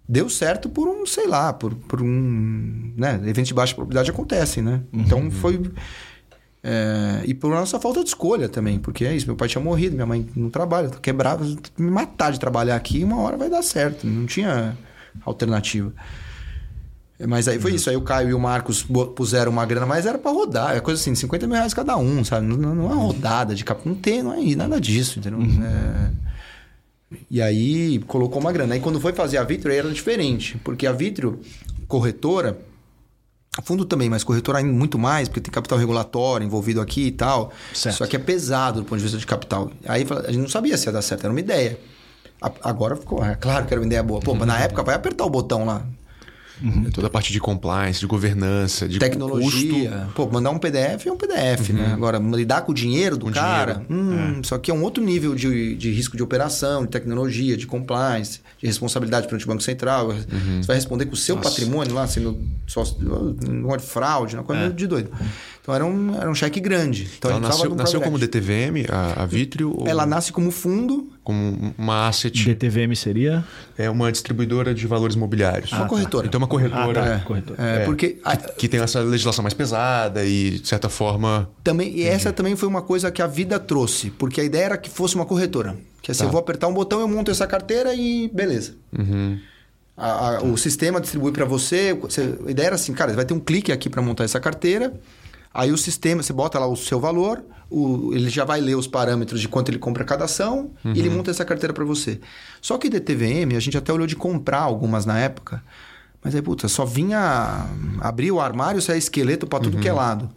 Deu certo por um, sei lá, por, por um. Né, eventos de baixa probabilidade acontecem, né? Então foi. É, e por nossa falta de escolha também, porque é isso, meu pai tinha morrido, minha mãe não trabalha, tô quebrava, me matar de trabalhar aqui, uma hora vai dar certo, não tinha alternativa. Mas aí foi isso, aí o Caio e o Marcos puseram uma grana, mas era pra rodar, é coisa assim, 50 mil reais cada um, sabe? Não, não é uma rodada de cap, não tem, não é nada disso, entendeu? É, E aí colocou uma grana. Aí quando foi fazer a Vitro aí era diferente, porque a Vitro, corretora, fundo também, mas corretora ainda muito mais, porque tem capital regulatório envolvido aqui e tal. Certo. Só que é pesado do ponto de vista de capital. Aí a gente não sabia se ia dar certo, era uma ideia. Agora ficou, é claro que era uma ideia boa. Pô, mas na época vai apertar o botão lá. É Toda a parte de compliance, de governança, de Tecnologia. custo. Pô, mandar um PDF é um PDF, né? Agora, lidar com o dinheiro do Com cara, dinheiro. hum, isso aqui é um outro nível de, de risco de operação, de tecnologia, de compliance, de responsabilidade perante o Banco Central. Você vai responder com o seu patrimônio lá, sendo sócio, não de fraude, uma coisa de doido. Então era um, era um cheque grande. Então, Ela a gente precisava nasceu, um nasceu como. DTVM, a, a Vitrio? ou Ela nasce como fundo, como uma asset? DTVM seria? É uma distribuidora de valores imobiliários. uma corretora. Então, uma corretora Ah, tá. É, corretora. é, É. porque a- que tem essa legislação mais pesada e, de certa forma... Também, e essa também foi uma coisa que a vida trouxe, porque a ideia era que fosse uma corretora. Que assim, Tá. eu vou apertar um botão, eu monto essa carteira e beleza. A- a- o sistema distribui para você, você- A ideia era assim, cara, vai ter um clique aqui para montar essa carteira. Aí o sistema, você bota lá o seu valor, o- ele já vai ler os parâmetros de quanto ele compra cada ação e ele monta essa carteira para você. Só que DTVM, a gente até olhou de comprar algumas na época, mas aí, puta, só vinha abrir o armário, sair esqueleto para tudo que é lado.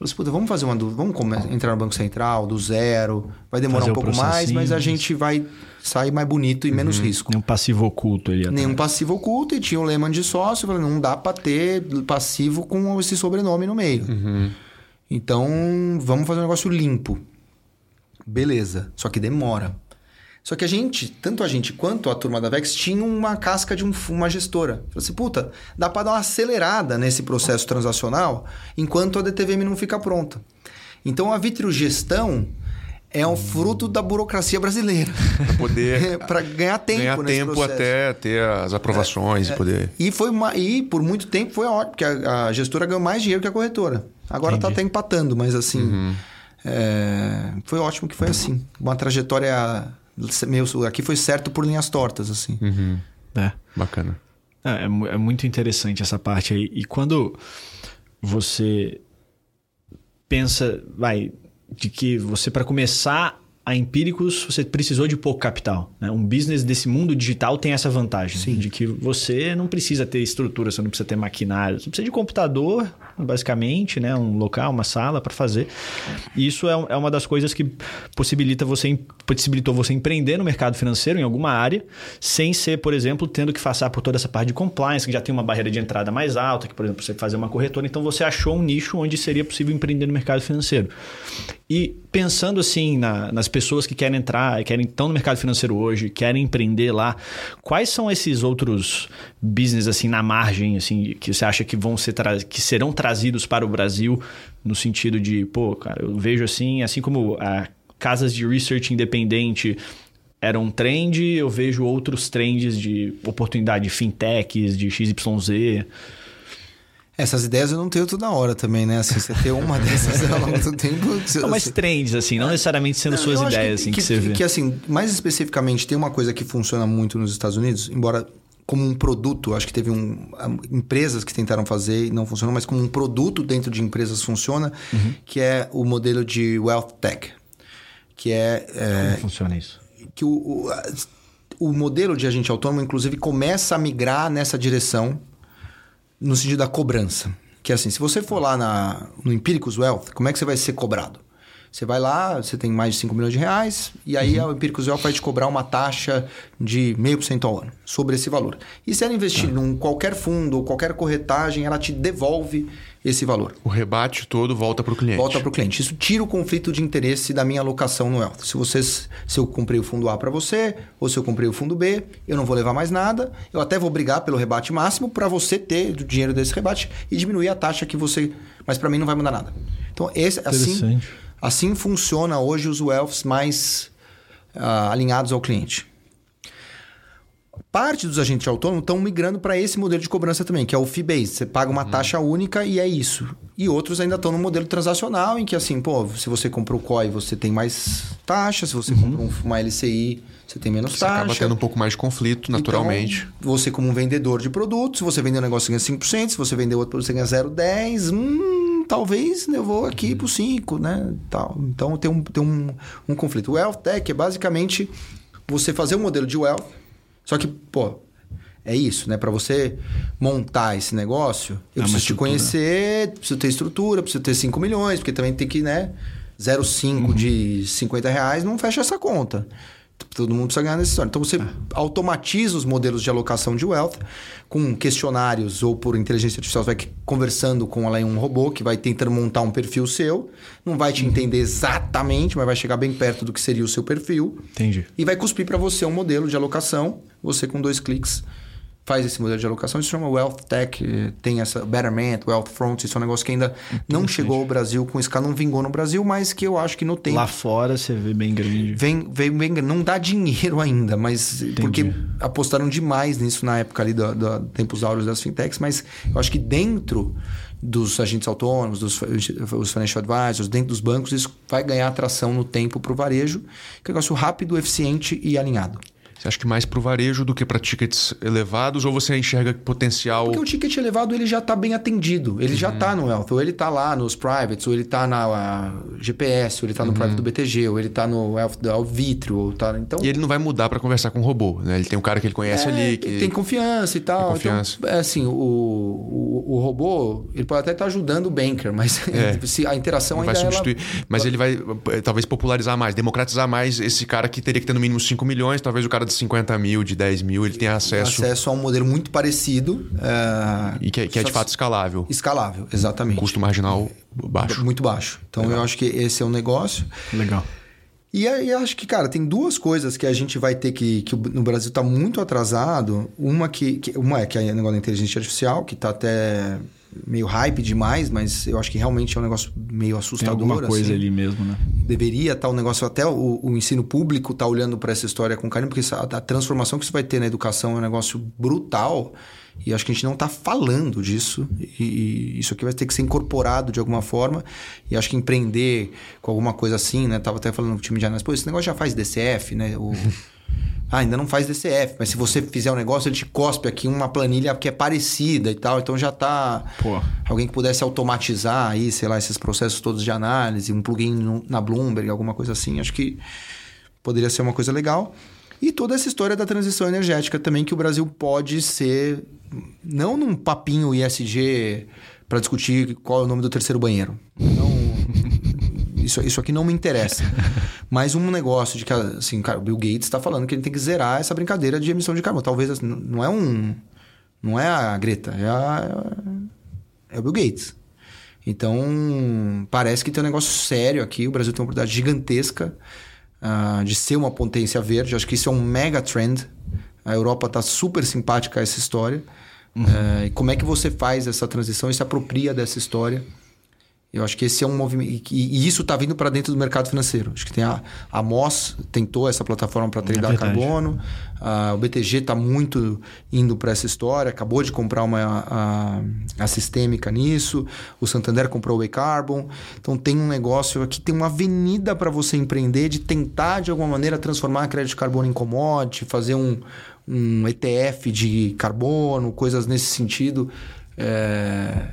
Falei assim, puta, vamos fazer uma. do- Vamos come- entrar no Banco Central, do zero. Vai demorar Fazer um pouco mais, mas a gente vai sair mais bonito e menos risco. Nenhum passivo oculto ali atrás. Nenhum passivo oculto e tinha o Lehman de sócio. Eu falei, não dá pra ter passivo com esse sobrenome no meio. Então, vamos fazer um negócio limpo. Beleza. Só que demora. Só que a gente, tanto a gente quanto a turma da Vex, tinha uma casca de um- uma gestora. Falei assim, puta, dá pra dar uma acelerada nesse processo transacional enquanto a DTVM não fica pronta. Então, a vitriogestão é um fruto da burocracia brasileira. Pra poder [LAUGHS] para ganhar tempo ganhar tempo processo. até ter as aprovações e poder... E foi uma, e por muito tempo foi ótimo, porque a, a gestora ganhou mais dinheiro que a corretora. Agora tá até empatando, mas assim. Uhum. é, foi ótimo que foi assim. Uma trajetória. Meio, aqui foi certo por linhas tortas, assim. Uhum. É. Bacana. É, é é muito interessante essa parte aí. E quando você pensa, vai, de que você para começar a Empíricos, você precisou de pouco capital. Né? Um business desse mundo digital tem essa vantagem. De que você não precisa ter estrutura, você não precisa ter maquinário. Você precisa de computador, basicamente, né? um local, uma sala para fazer. E isso é, é uma das coisas que possibilita você, possibilitou você empreender no mercado financeiro em alguma área, sem ser, por exemplo, tendo que passar por toda essa parte de compliance, que já tem uma barreira de entrada mais alta, que, por exemplo, você fazer uma corretora. Então, você achou um nicho onde seria possível empreender no mercado financeiro. E pensando assim na- nas pessoas que querem entrar, querem estão no mercado financeiro hoje, querem empreender lá, quais são esses outros business assim na margem assim que você acha que vão ser que serão trazidos para o Brasil no sentido de, pô, cara, eu vejo assim, assim como a casas de research independente eram um trend, eu vejo outros trends de oportunidade de fintechs, de XYZ. Essas ideias eu não tenho toda hora também, né? Assim, você ter uma [LAUGHS] dessas ao longo do tempo. São mais assim, trends, assim, não necessariamente sendo não, suas ideias, assim, que, que, você vê. que, assim, mais especificamente, tem uma coisa que funciona muito nos Estados Unidos, embora como um produto, acho que teve um, empresas que tentaram fazer e não funcionou, mas como um produto dentro de empresas funciona, Uhum. que é o modelo de wealth tech, que é, é Como funciona isso? que o, o, o modelo de agente autônomo, inclusive, começa a migrar nessa direção no sentido da cobrança. Que é assim, se você for lá na, no Empiricus Wealth, como é que você vai ser cobrado? Você vai lá, você tem mais de 5 milhões de reais, e aí a Empiricus Wealth vai te cobrar uma taxa de 0,5% ao ano sobre esse valor. E se ela investir num qualquer fundo ou qualquer corretagem, ela te devolve esse valor. O rebate todo volta para o cliente. Volta para o cliente. Isso tira o conflito de interesse da minha alocação no Wealth. Se, vocês, se eu comprei o fundo A para você, ou se eu comprei o fundo B, eu não vou levar mais nada. Eu até vou brigar pelo rebate máximo para você ter o dinheiro desse rebate e diminuir a taxa que você. Mas para mim não vai mudar nada. Então, esse, assim, Interessante. Assim funciona hoje os Wealths mais ah, alinhados ao cliente. Parte dos agentes autônomos estão migrando para esse modelo de cobrança também, que é o fee-based. Você paga uma taxa única e é isso. E outros ainda estão no modelo transacional, em que assim, pô, se você comprou o COI, você tem mais taxa. Se você comprou um- uma LCI, você tem menos Você taxa. acaba tendo um pouco mais de conflito, naturalmente. Então, você como um vendedor de produtos, se você vender um negócio, você ganha 5%. Se você vender outro produto, você ganha 0,10%. Hum, talvez eu vou aqui pro 5%, né? Tal. Então, tem, um, tem um, um conflito. O Wealth Tech é basicamente você fazer um modelo de Wealth. Só que, pô, é isso, né? Para você montar esse negócio, eu É preciso te conhecer, preciso ter estrutura, preciso ter 5 milhões, porque também tem que, né? 0,5 Uhum. de 50 reais não fecha essa conta. Todo mundo precisa ganhar nessa história. Então você É. automatiza os modelos de alocação de wealth com questionários ou por inteligência artificial. Você vai conversando com ela em um robô que vai tentando montar um perfil seu. Não vai Uhum. te entender exatamente, mas vai chegar bem perto do que seria o seu perfil. Entendi. E vai cuspir para você um modelo de alocação. Você, com dois cliques, faz esse modelo de alocação. Isso chama Wealth Tech. Tem essa Betterment, Wealth Front. Isso é um negócio que ainda não chegou ao Brasil com escala, não vingou no Brasil, mas que eu acho que no tempo. Lá fora você vê bem grande. Vem, vem, vem, não dá dinheiro ainda, mas porque apostaram demais nisso na época ali do tempos áureos das fintechs, mas eu acho que dentro dos agentes autônomos, dos os financial advisors, dentro dos bancos, isso vai ganhar atração no tempo para o varejo, que é um negócio rápido, eficiente e alinhado. Você acha que mais para o varejo do que para tickets elevados? Ou você enxerga potencial... Porque o ticket elevado ele já está bem atendido. Ele Uhum. já está no Wealth. Ou ele está lá nos privates, ou ele está na a, GPS, ou ele está no private do BTG, ou ele está no Wealth da Alvitrio. Ou tá, então, Uhum. E ele não vai mudar para conversar com o robô, né? Ele tem um cara que ele conhece É, ali. que. Tem confiança e tal. confiança. Então, é assim, o, o, o robô, ele pode até estar ajudando o banker, mas [LAUGHS] É. se a interação vai ainda substituir. ela... Mas ele vai eh, talvez popularizar mais, democratizar mais esse cara que teria que ter no mínimo 5 milhões, talvez o cara de 50 mil, de 10 mil, ele tenha acesso, acesso a um modelo muito parecido. é, e que, é- que é de fato escalável. Escalável, exatamente. Custo marginal baixo. Muito baixo. Então eu acho que esse é um negócio. Legal. E aí acho que, cara, tem duas coisas que a gente vai ter que. que no Brasil está muito atrasado. Uma que, que- Uma é que é o negócio da inteligência artificial, que está até meio hype demais, mas eu acho que realmente é um negócio meio Tem assustador. alguma coisa assim. ali mesmo, né? deveria estar um negócio até o, o ensino público tá olhando para essa história com carinho porque essa- a, transformação que isso vai ter na educação é um negócio brutal e acho que a gente não está falando disso e, isso aqui vai ter que ser incorporado de alguma forma e acho que empreender com alguma coisa assim né tava até falando com o time de análise pô esse negócio já faz DCF né o [LAUGHS] Ah, ainda não faz DCF, mas se você fizer um negócio, ele te cospe aqui uma planilha que é parecida e tal. Então já tá. Pô. Alguém que pudesse automatizar aí, sei lá, esses processos todos de análise, um plugin na Bloomberg, alguma coisa assim, acho que poderia ser uma coisa legal. E toda essa história da transição energética também, que o Brasil pode ser, não num papinho ISG para discutir qual é o nome do terceiro banheiro. Não, [LAUGHS] isso, isso aqui não me interessa. Mas um negócio de que, assim, cara, o Bill Gates está falando que ele tem que zerar essa brincadeira de emissão de carbono. Talvez assim, não é um. Não é a Greta, é, a, é o Bill Gates. Então, parece que tem um negócio sério aqui. O Brasil tem uma oportunidade gigantesca ah, de ser uma potência verde. Acho que isso é um mega trend. A Europa está super simpática a essa história. Eh, e como é que você faz essa transição e se apropria dessa história? Eu acho que esse é um movimento. E, isso está vindo para dentro do mercado financeiro. Acho que tem a, a MOS tentou essa plataforma para tradar É carbono. Ah, o BTG está muito indo para essa história. Acabou de comprar uma a, a sistêmica nisso. O Santander comprou o Way Carbon. Então tem um negócio aqui, tem uma avenida para você empreender de tentar, de alguma maneira, transformar a crédito de carbono em commodity, fazer um, um ETF de carbono, coisas nesse sentido. É,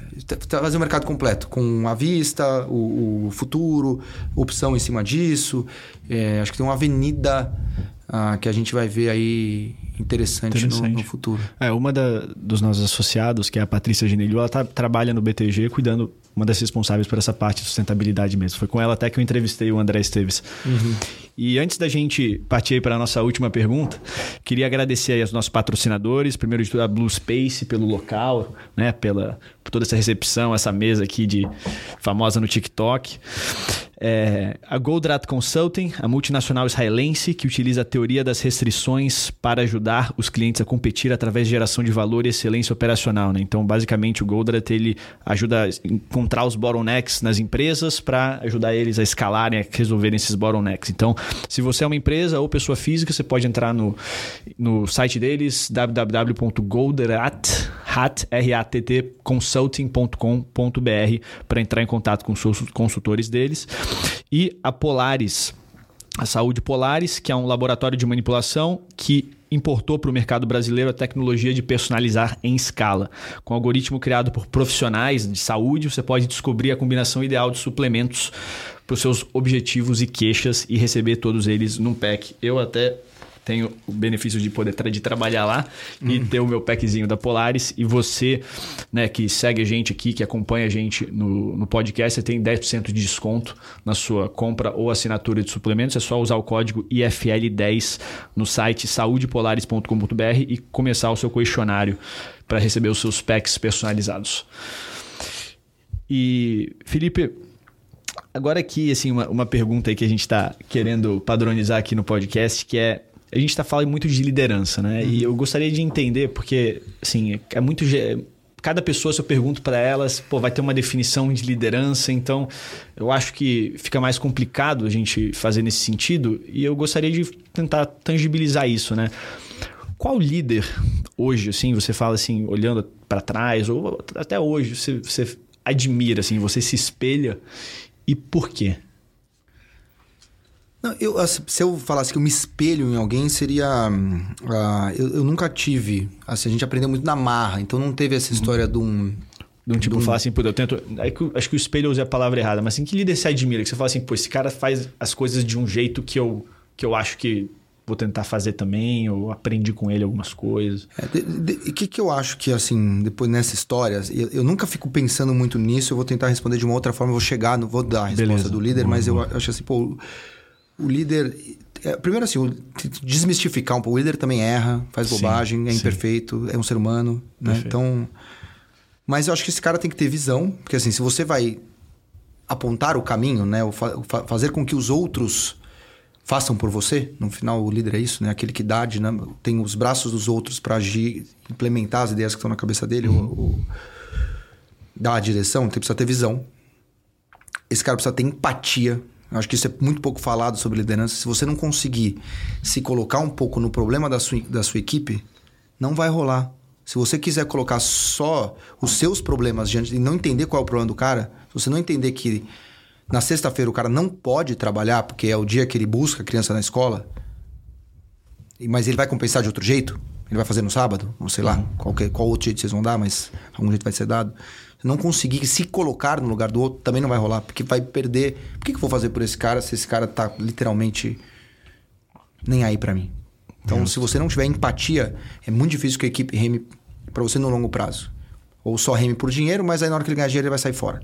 fazer o mercado completo, com a vista, o, o futuro, opção em cima disso. É, acho que tem uma avenida ah, que a gente vai ver aí interessante, no- Interessante. No, futuro. É, uma da- dos nossos associados, que é a Patrícia Genelho, ela tá- trabalha no BTG cuidando, uma das responsáveis por essa parte de sustentabilidade mesmo. Foi com ela até que eu entrevistei o André Esteves. E antes da gente partir para a nossa última pergunta, queria agradecer aí aos nossos patrocinadores, primeiro de tudo a Blue Space pelo local, né, pela por toda essa recepção, essa mesa aqui de famosa no TikTok. É, a Goldrat Consulting, a multinacional israelense que utiliza a teoria das restrições para ajudar os clientes a competir através de geração de valor e excelência operacional. né? Então, basicamente, o Goldrat ele ajuda a encontrar os bottlenecks nas empresas para ajudar eles a escalarem, a resolverem esses bottlenecks. Então, se você é uma empresa ou pessoa física, você pode entrar no, no site deles, www.goldratt, hat, R-A-T-T, consulting.com.br para entrar em contato com os consultores deles. E a Polaris, a Saúde Polaris, que é um laboratório de manipulação que importou para o mercado brasileiro a tecnologia de personalizar em escala. Com um algoritmo criado por profissionais de saúde, você pode descobrir a combinação ideal de suplementos para os seus objetivos e queixas e receber todos eles num pack. Eu até tenho o benefício de poder tra de trabalhar lá e ter o meu packzinho da Polaris. E você, né, que segue a gente aqui, que acompanha a gente no, no podcast, você tem 10% de desconto na sua compra ou assinatura de suplementos. É só usar o código IFL10 no site saudepolaris.com.br e começar o seu questionário para receber os seus packs personalizados. E, Felipe, Agora aqui, assim, uma, uma pergunta aí que a gente está querendo padronizar aqui no podcast, que é a gente está falando muito de liderança, né? E eu gostaria de entender, porque, assim, é muito. Cada pessoa, se eu pergunto para elas, pô, vai ter uma definição de liderança, então eu acho que fica mais complicado a gente fazer nesse sentido, e eu gostaria de tentar tangibilizar isso, né? Qual líder hoje, assim, você fala assim, olhando para trás, ou até hoje, você, você admira, assim, você se espelha, e por quê? Não, eu, assim, se eu falasse que eu me espelho em alguém, seria. ah, eu, eu nunca tive. Assim, a gente aprendeu muito na marra, então não teve essa história de um. De um tipo, de um- falar assim, pô, eu tento. acho que o espelho eu usei a palavra errada, mas assim, que líder se admira? Que você fala assim, pô, esse cara faz as coisas de um jeito que eu, que eu acho que vou tentar fazer também, ou aprendi com ele algumas coisas. É, O que, que eu acho que, assim, depois nessa história, eu, eu nunca fico pensando muito nisso, eu vou tentar responder de uma outra forma, eu vou chegar, não vou dar a resposta Beleza. do líder, Boa, mas eu acho assim, pô, o- o líder. é, primeiro, assim, desmistificar um pouco. O líder também erra, faz Sim, bobagem, é sim. imperfeito, é um ser humano, né? Então. Mas eu acho que esse cara tem que ter visão, porque assim, se você vai apontar o caminho, né? o fa- o fa- fazer com que os outros façam por você, no final o líder é isso, né? Aquele que dá, dinam- tem os braços dos outros para agir, implementar as ideias que estão na cabeça dele, ou, ou dar a direção, tem precisa ter visão. Esse cara precisa ter empatia. Eu acho que isso é muito pouco falado sobre liderança. Se você não conseguir se colocar um pouco no problema da sua, da sua equipe, não vai rolar. Se você quiser colocar só os seus problemas diante e não entender qual é o problema do cara, se você não entender que na sexta-feira o cara não pode trabalhar porque é o dia que ele busca a criança na escola, mas ele vai compensar de outro jeito, ele vai fazer no sábado, ou sei lá, qual, que- qual outro jeito vocês vão dar, mas algum jeito vai ser dado. Se não conseguir se colocar no lugar do outro, também não vai rolar, porque vai perder. Por que, que eu vou fazer por esse cara se esse cara tá literalmente nem aí pra mim? Então, se você não tiver empatia, é muito difícil que a equipe reme pra você no longo prazo. Ou só reme por dinheiro, mas aí na hora que ele ganhar dinheiro ele vai sair fora.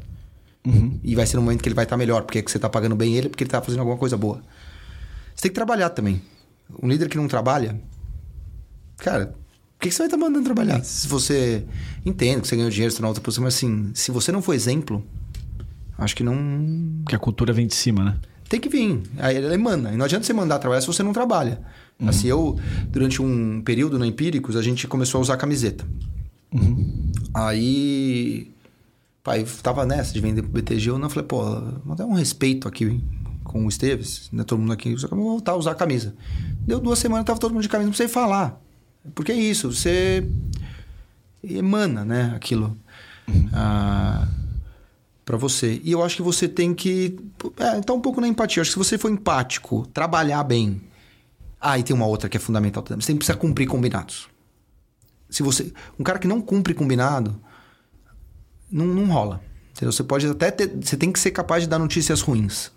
E vai ser no momento que ele vai estar melhor, porque é que você tá pagando bem ele, porque ele tá fazendo alguma coisa boa. Você tem que trabalhar também. Um líder que não trabalha, cara, por que, que você vai estar mandando trabalhar? Se você entende que você ganhou dinheiro, você tá na outra posição, mas assim, se você não for exemplo, acho que não. Porque a cultura vem de cima, né? Tem que vir. Aí ele manda. E não adianta você mandar trabalhar se você não trabalha. Assim, eu, durante um período no Empíricos, a gente começou a usar camiseta. Aí. Pai tava nessa de vender pro BTG, eu não falei, pô, vou dar um respeito aqui com o Esteves, né? Todo mundo aqui, vou voltar a usar a camisa. Deu duas semanas, tava todo mundo de camisa, não precisei falar. Porque é isso, você emana, né, aquilo uhum. ah, para você. E eu acho que você tem que é, tá um pouco na empatia. Eu acho que se você for empático, trabalhar bem. Ah, e tem uma outra que é fundamental também. Você precisa cumprir combinados. Se você, um cara que não cumpre combinado, não, não rola. Você pode até ter, você tem que ser capaz de dar notícias ruins.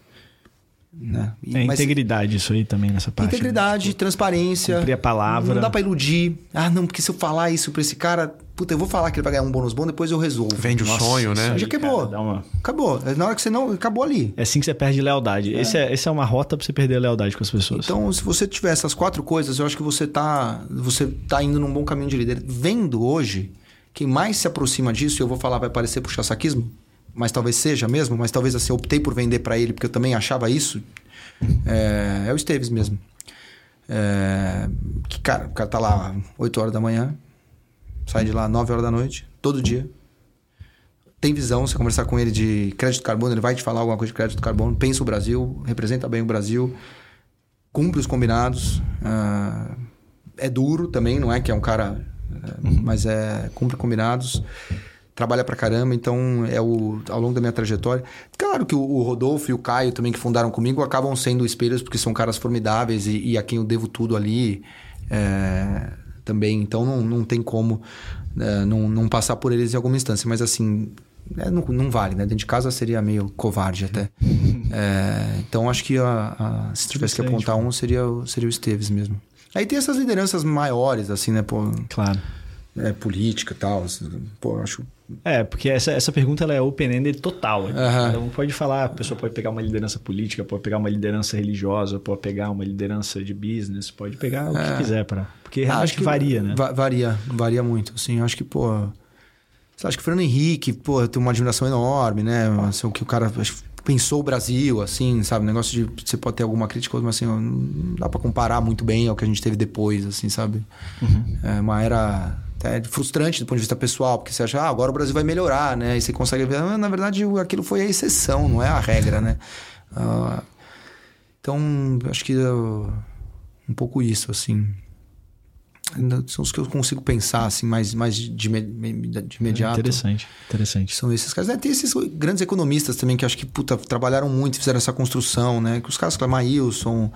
Né? É Mas, integridade isso aí também nessa parte. Né? Integridade, né? transparência. Cumprir a palavra. Não dá pra iludir. Ah, não, porque se eu falar isso pra esse cara, puta, eu vou falar que ele vai ganhar um bônus bom, depois eu resolvo. Vende o sonho, né? Já acabou. Cara, uma... Acabou. É na hora que você não. Acabou ali. É assim que você perde lealdade. É. Esse, é, esse é uma rota pra você perder a lealdade com as pessoas. Então, se você tiver essas quatro coisas, eu acho que você tá. Você tá indo num bom caminho de líder. Vendo hoje, quem mais se aproxima disso, eu vou falar, vai parecer puxar saquismo, mas talvez seja mesmo, mas talvez assim, eu optei por vender para ele porque eu também achava isso é, é o Esteves mesmo. É, que, cara, o cara tá lá 8 horas da manhã, sai de lá 9 horas da noite, todo dia. Tem visão, você conversar com ele de crédito carbono, ele vai te falar alguma coisa de crédito carbono, pensa o Brasil, representa bem o Brasil, cumpre os combinados. Uh, é duro também, não é que é um cara. Uh, mas é cumpre combinados trabalha pra caramba, então é o ao longo da minha trajetória. Claro que o, o Rodolfo e o Caio também que fundaram comigo acabam sendo espelhos porque são caras formidáveis e, e a quem eu devo tudo ali é, também. Então não, não tem como é, não, não passar por eles em alguma instância, mas assim é, não, não, vale, né? Dentro de casa seria meio covarde até. [LAUGHS] é, então acho que a, a, se tivesse que apontar um seria, seria o Esteves mesmo. Aí tem essas lideranças maiores, assim, né? Pô, claro. É, política e tal. Assim, pô, acho é, porque essa, essa pergunta ela é open-ended total. Uhum. Então pode falar, a pessoa pode pegar uma liderança política, pode pegar uma liderança religiosa, pode pegar uma liderança de business, pode pegar o é. que quiser para, porque realmente acho que varia, né? varia, varia muito. Assim, acho que pô, você acha que o Fernando Henrique, pô, tem uma admiração enorme, né? Assim, o que o cara pensou o Brasil, assim, sabe? O negócio de você pode ter alguma crítica, mas assim, não dá para comparar muito bem ao que a gente teve depois, assim, sabe? Uhum. É uma era é frustrante do ponto de vista pessoal, porque você acha, ah, agora o Brasil vai melhorar, né? E você consegue ver, mas, na verdade aquilo foi a exceção, não é a regra, né? Uh, então, acho que uh, um pouco isso, assim. São os que eu consigo pensar, assim, mais, mais de, de imediato. É interessante, interessante. São esses caras. Né? Tem esses grandes economistas também que acho que, puta, trabalharam muito, fizeram essa construção, né? Que os caras como Maílson...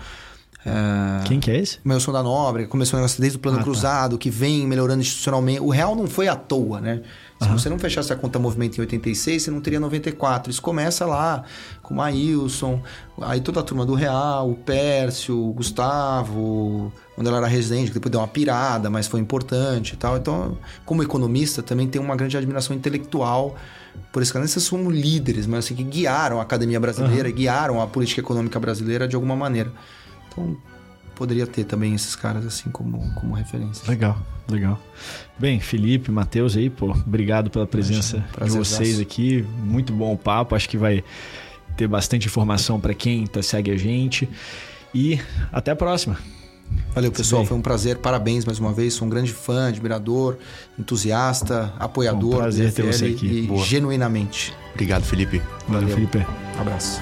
É... Quem que é esse? Melson da Nobre, começou o negócio desde o plano ah, tá. cruzado, tá. que vem melhorando institucionalmente. O real não foi à toa, né? Se uhum. você não fechasse a conta movimento em 86, você não teria 94. Isso começa lá com o Maílson, aí toda a turma do Real, o Pércio, o Gustavo, quando ela era residente, depois deu uma pirada, mas foi importante e tal. Então, como economista, também tem uma grande admiração intelectual por esse canal. Esses somos líderes, mas assim, que guiaram a academia brasileira, uhum. guiaram a política econômica brasileira de alguma maneira. Então, poderia ter também esses caras assim como, como referência. Legal, legal. Bem, Felipe, Matheus aí, pô, obrigado pela presença de vocês aqui. Muito bom o papo, acho que vai ter bastante informação para quem tá, segue a gente. E até a próxima. Valeu, pessoal. Foi um prazer. Parabéns mais uma vez. Sou um grande fã, admirador, entusiasta, apoiador. É um prazer ter você aqui. E Boa. genuinamente. Obrigado, Felipe. Valeu, Valeu Felipe. Um abraço.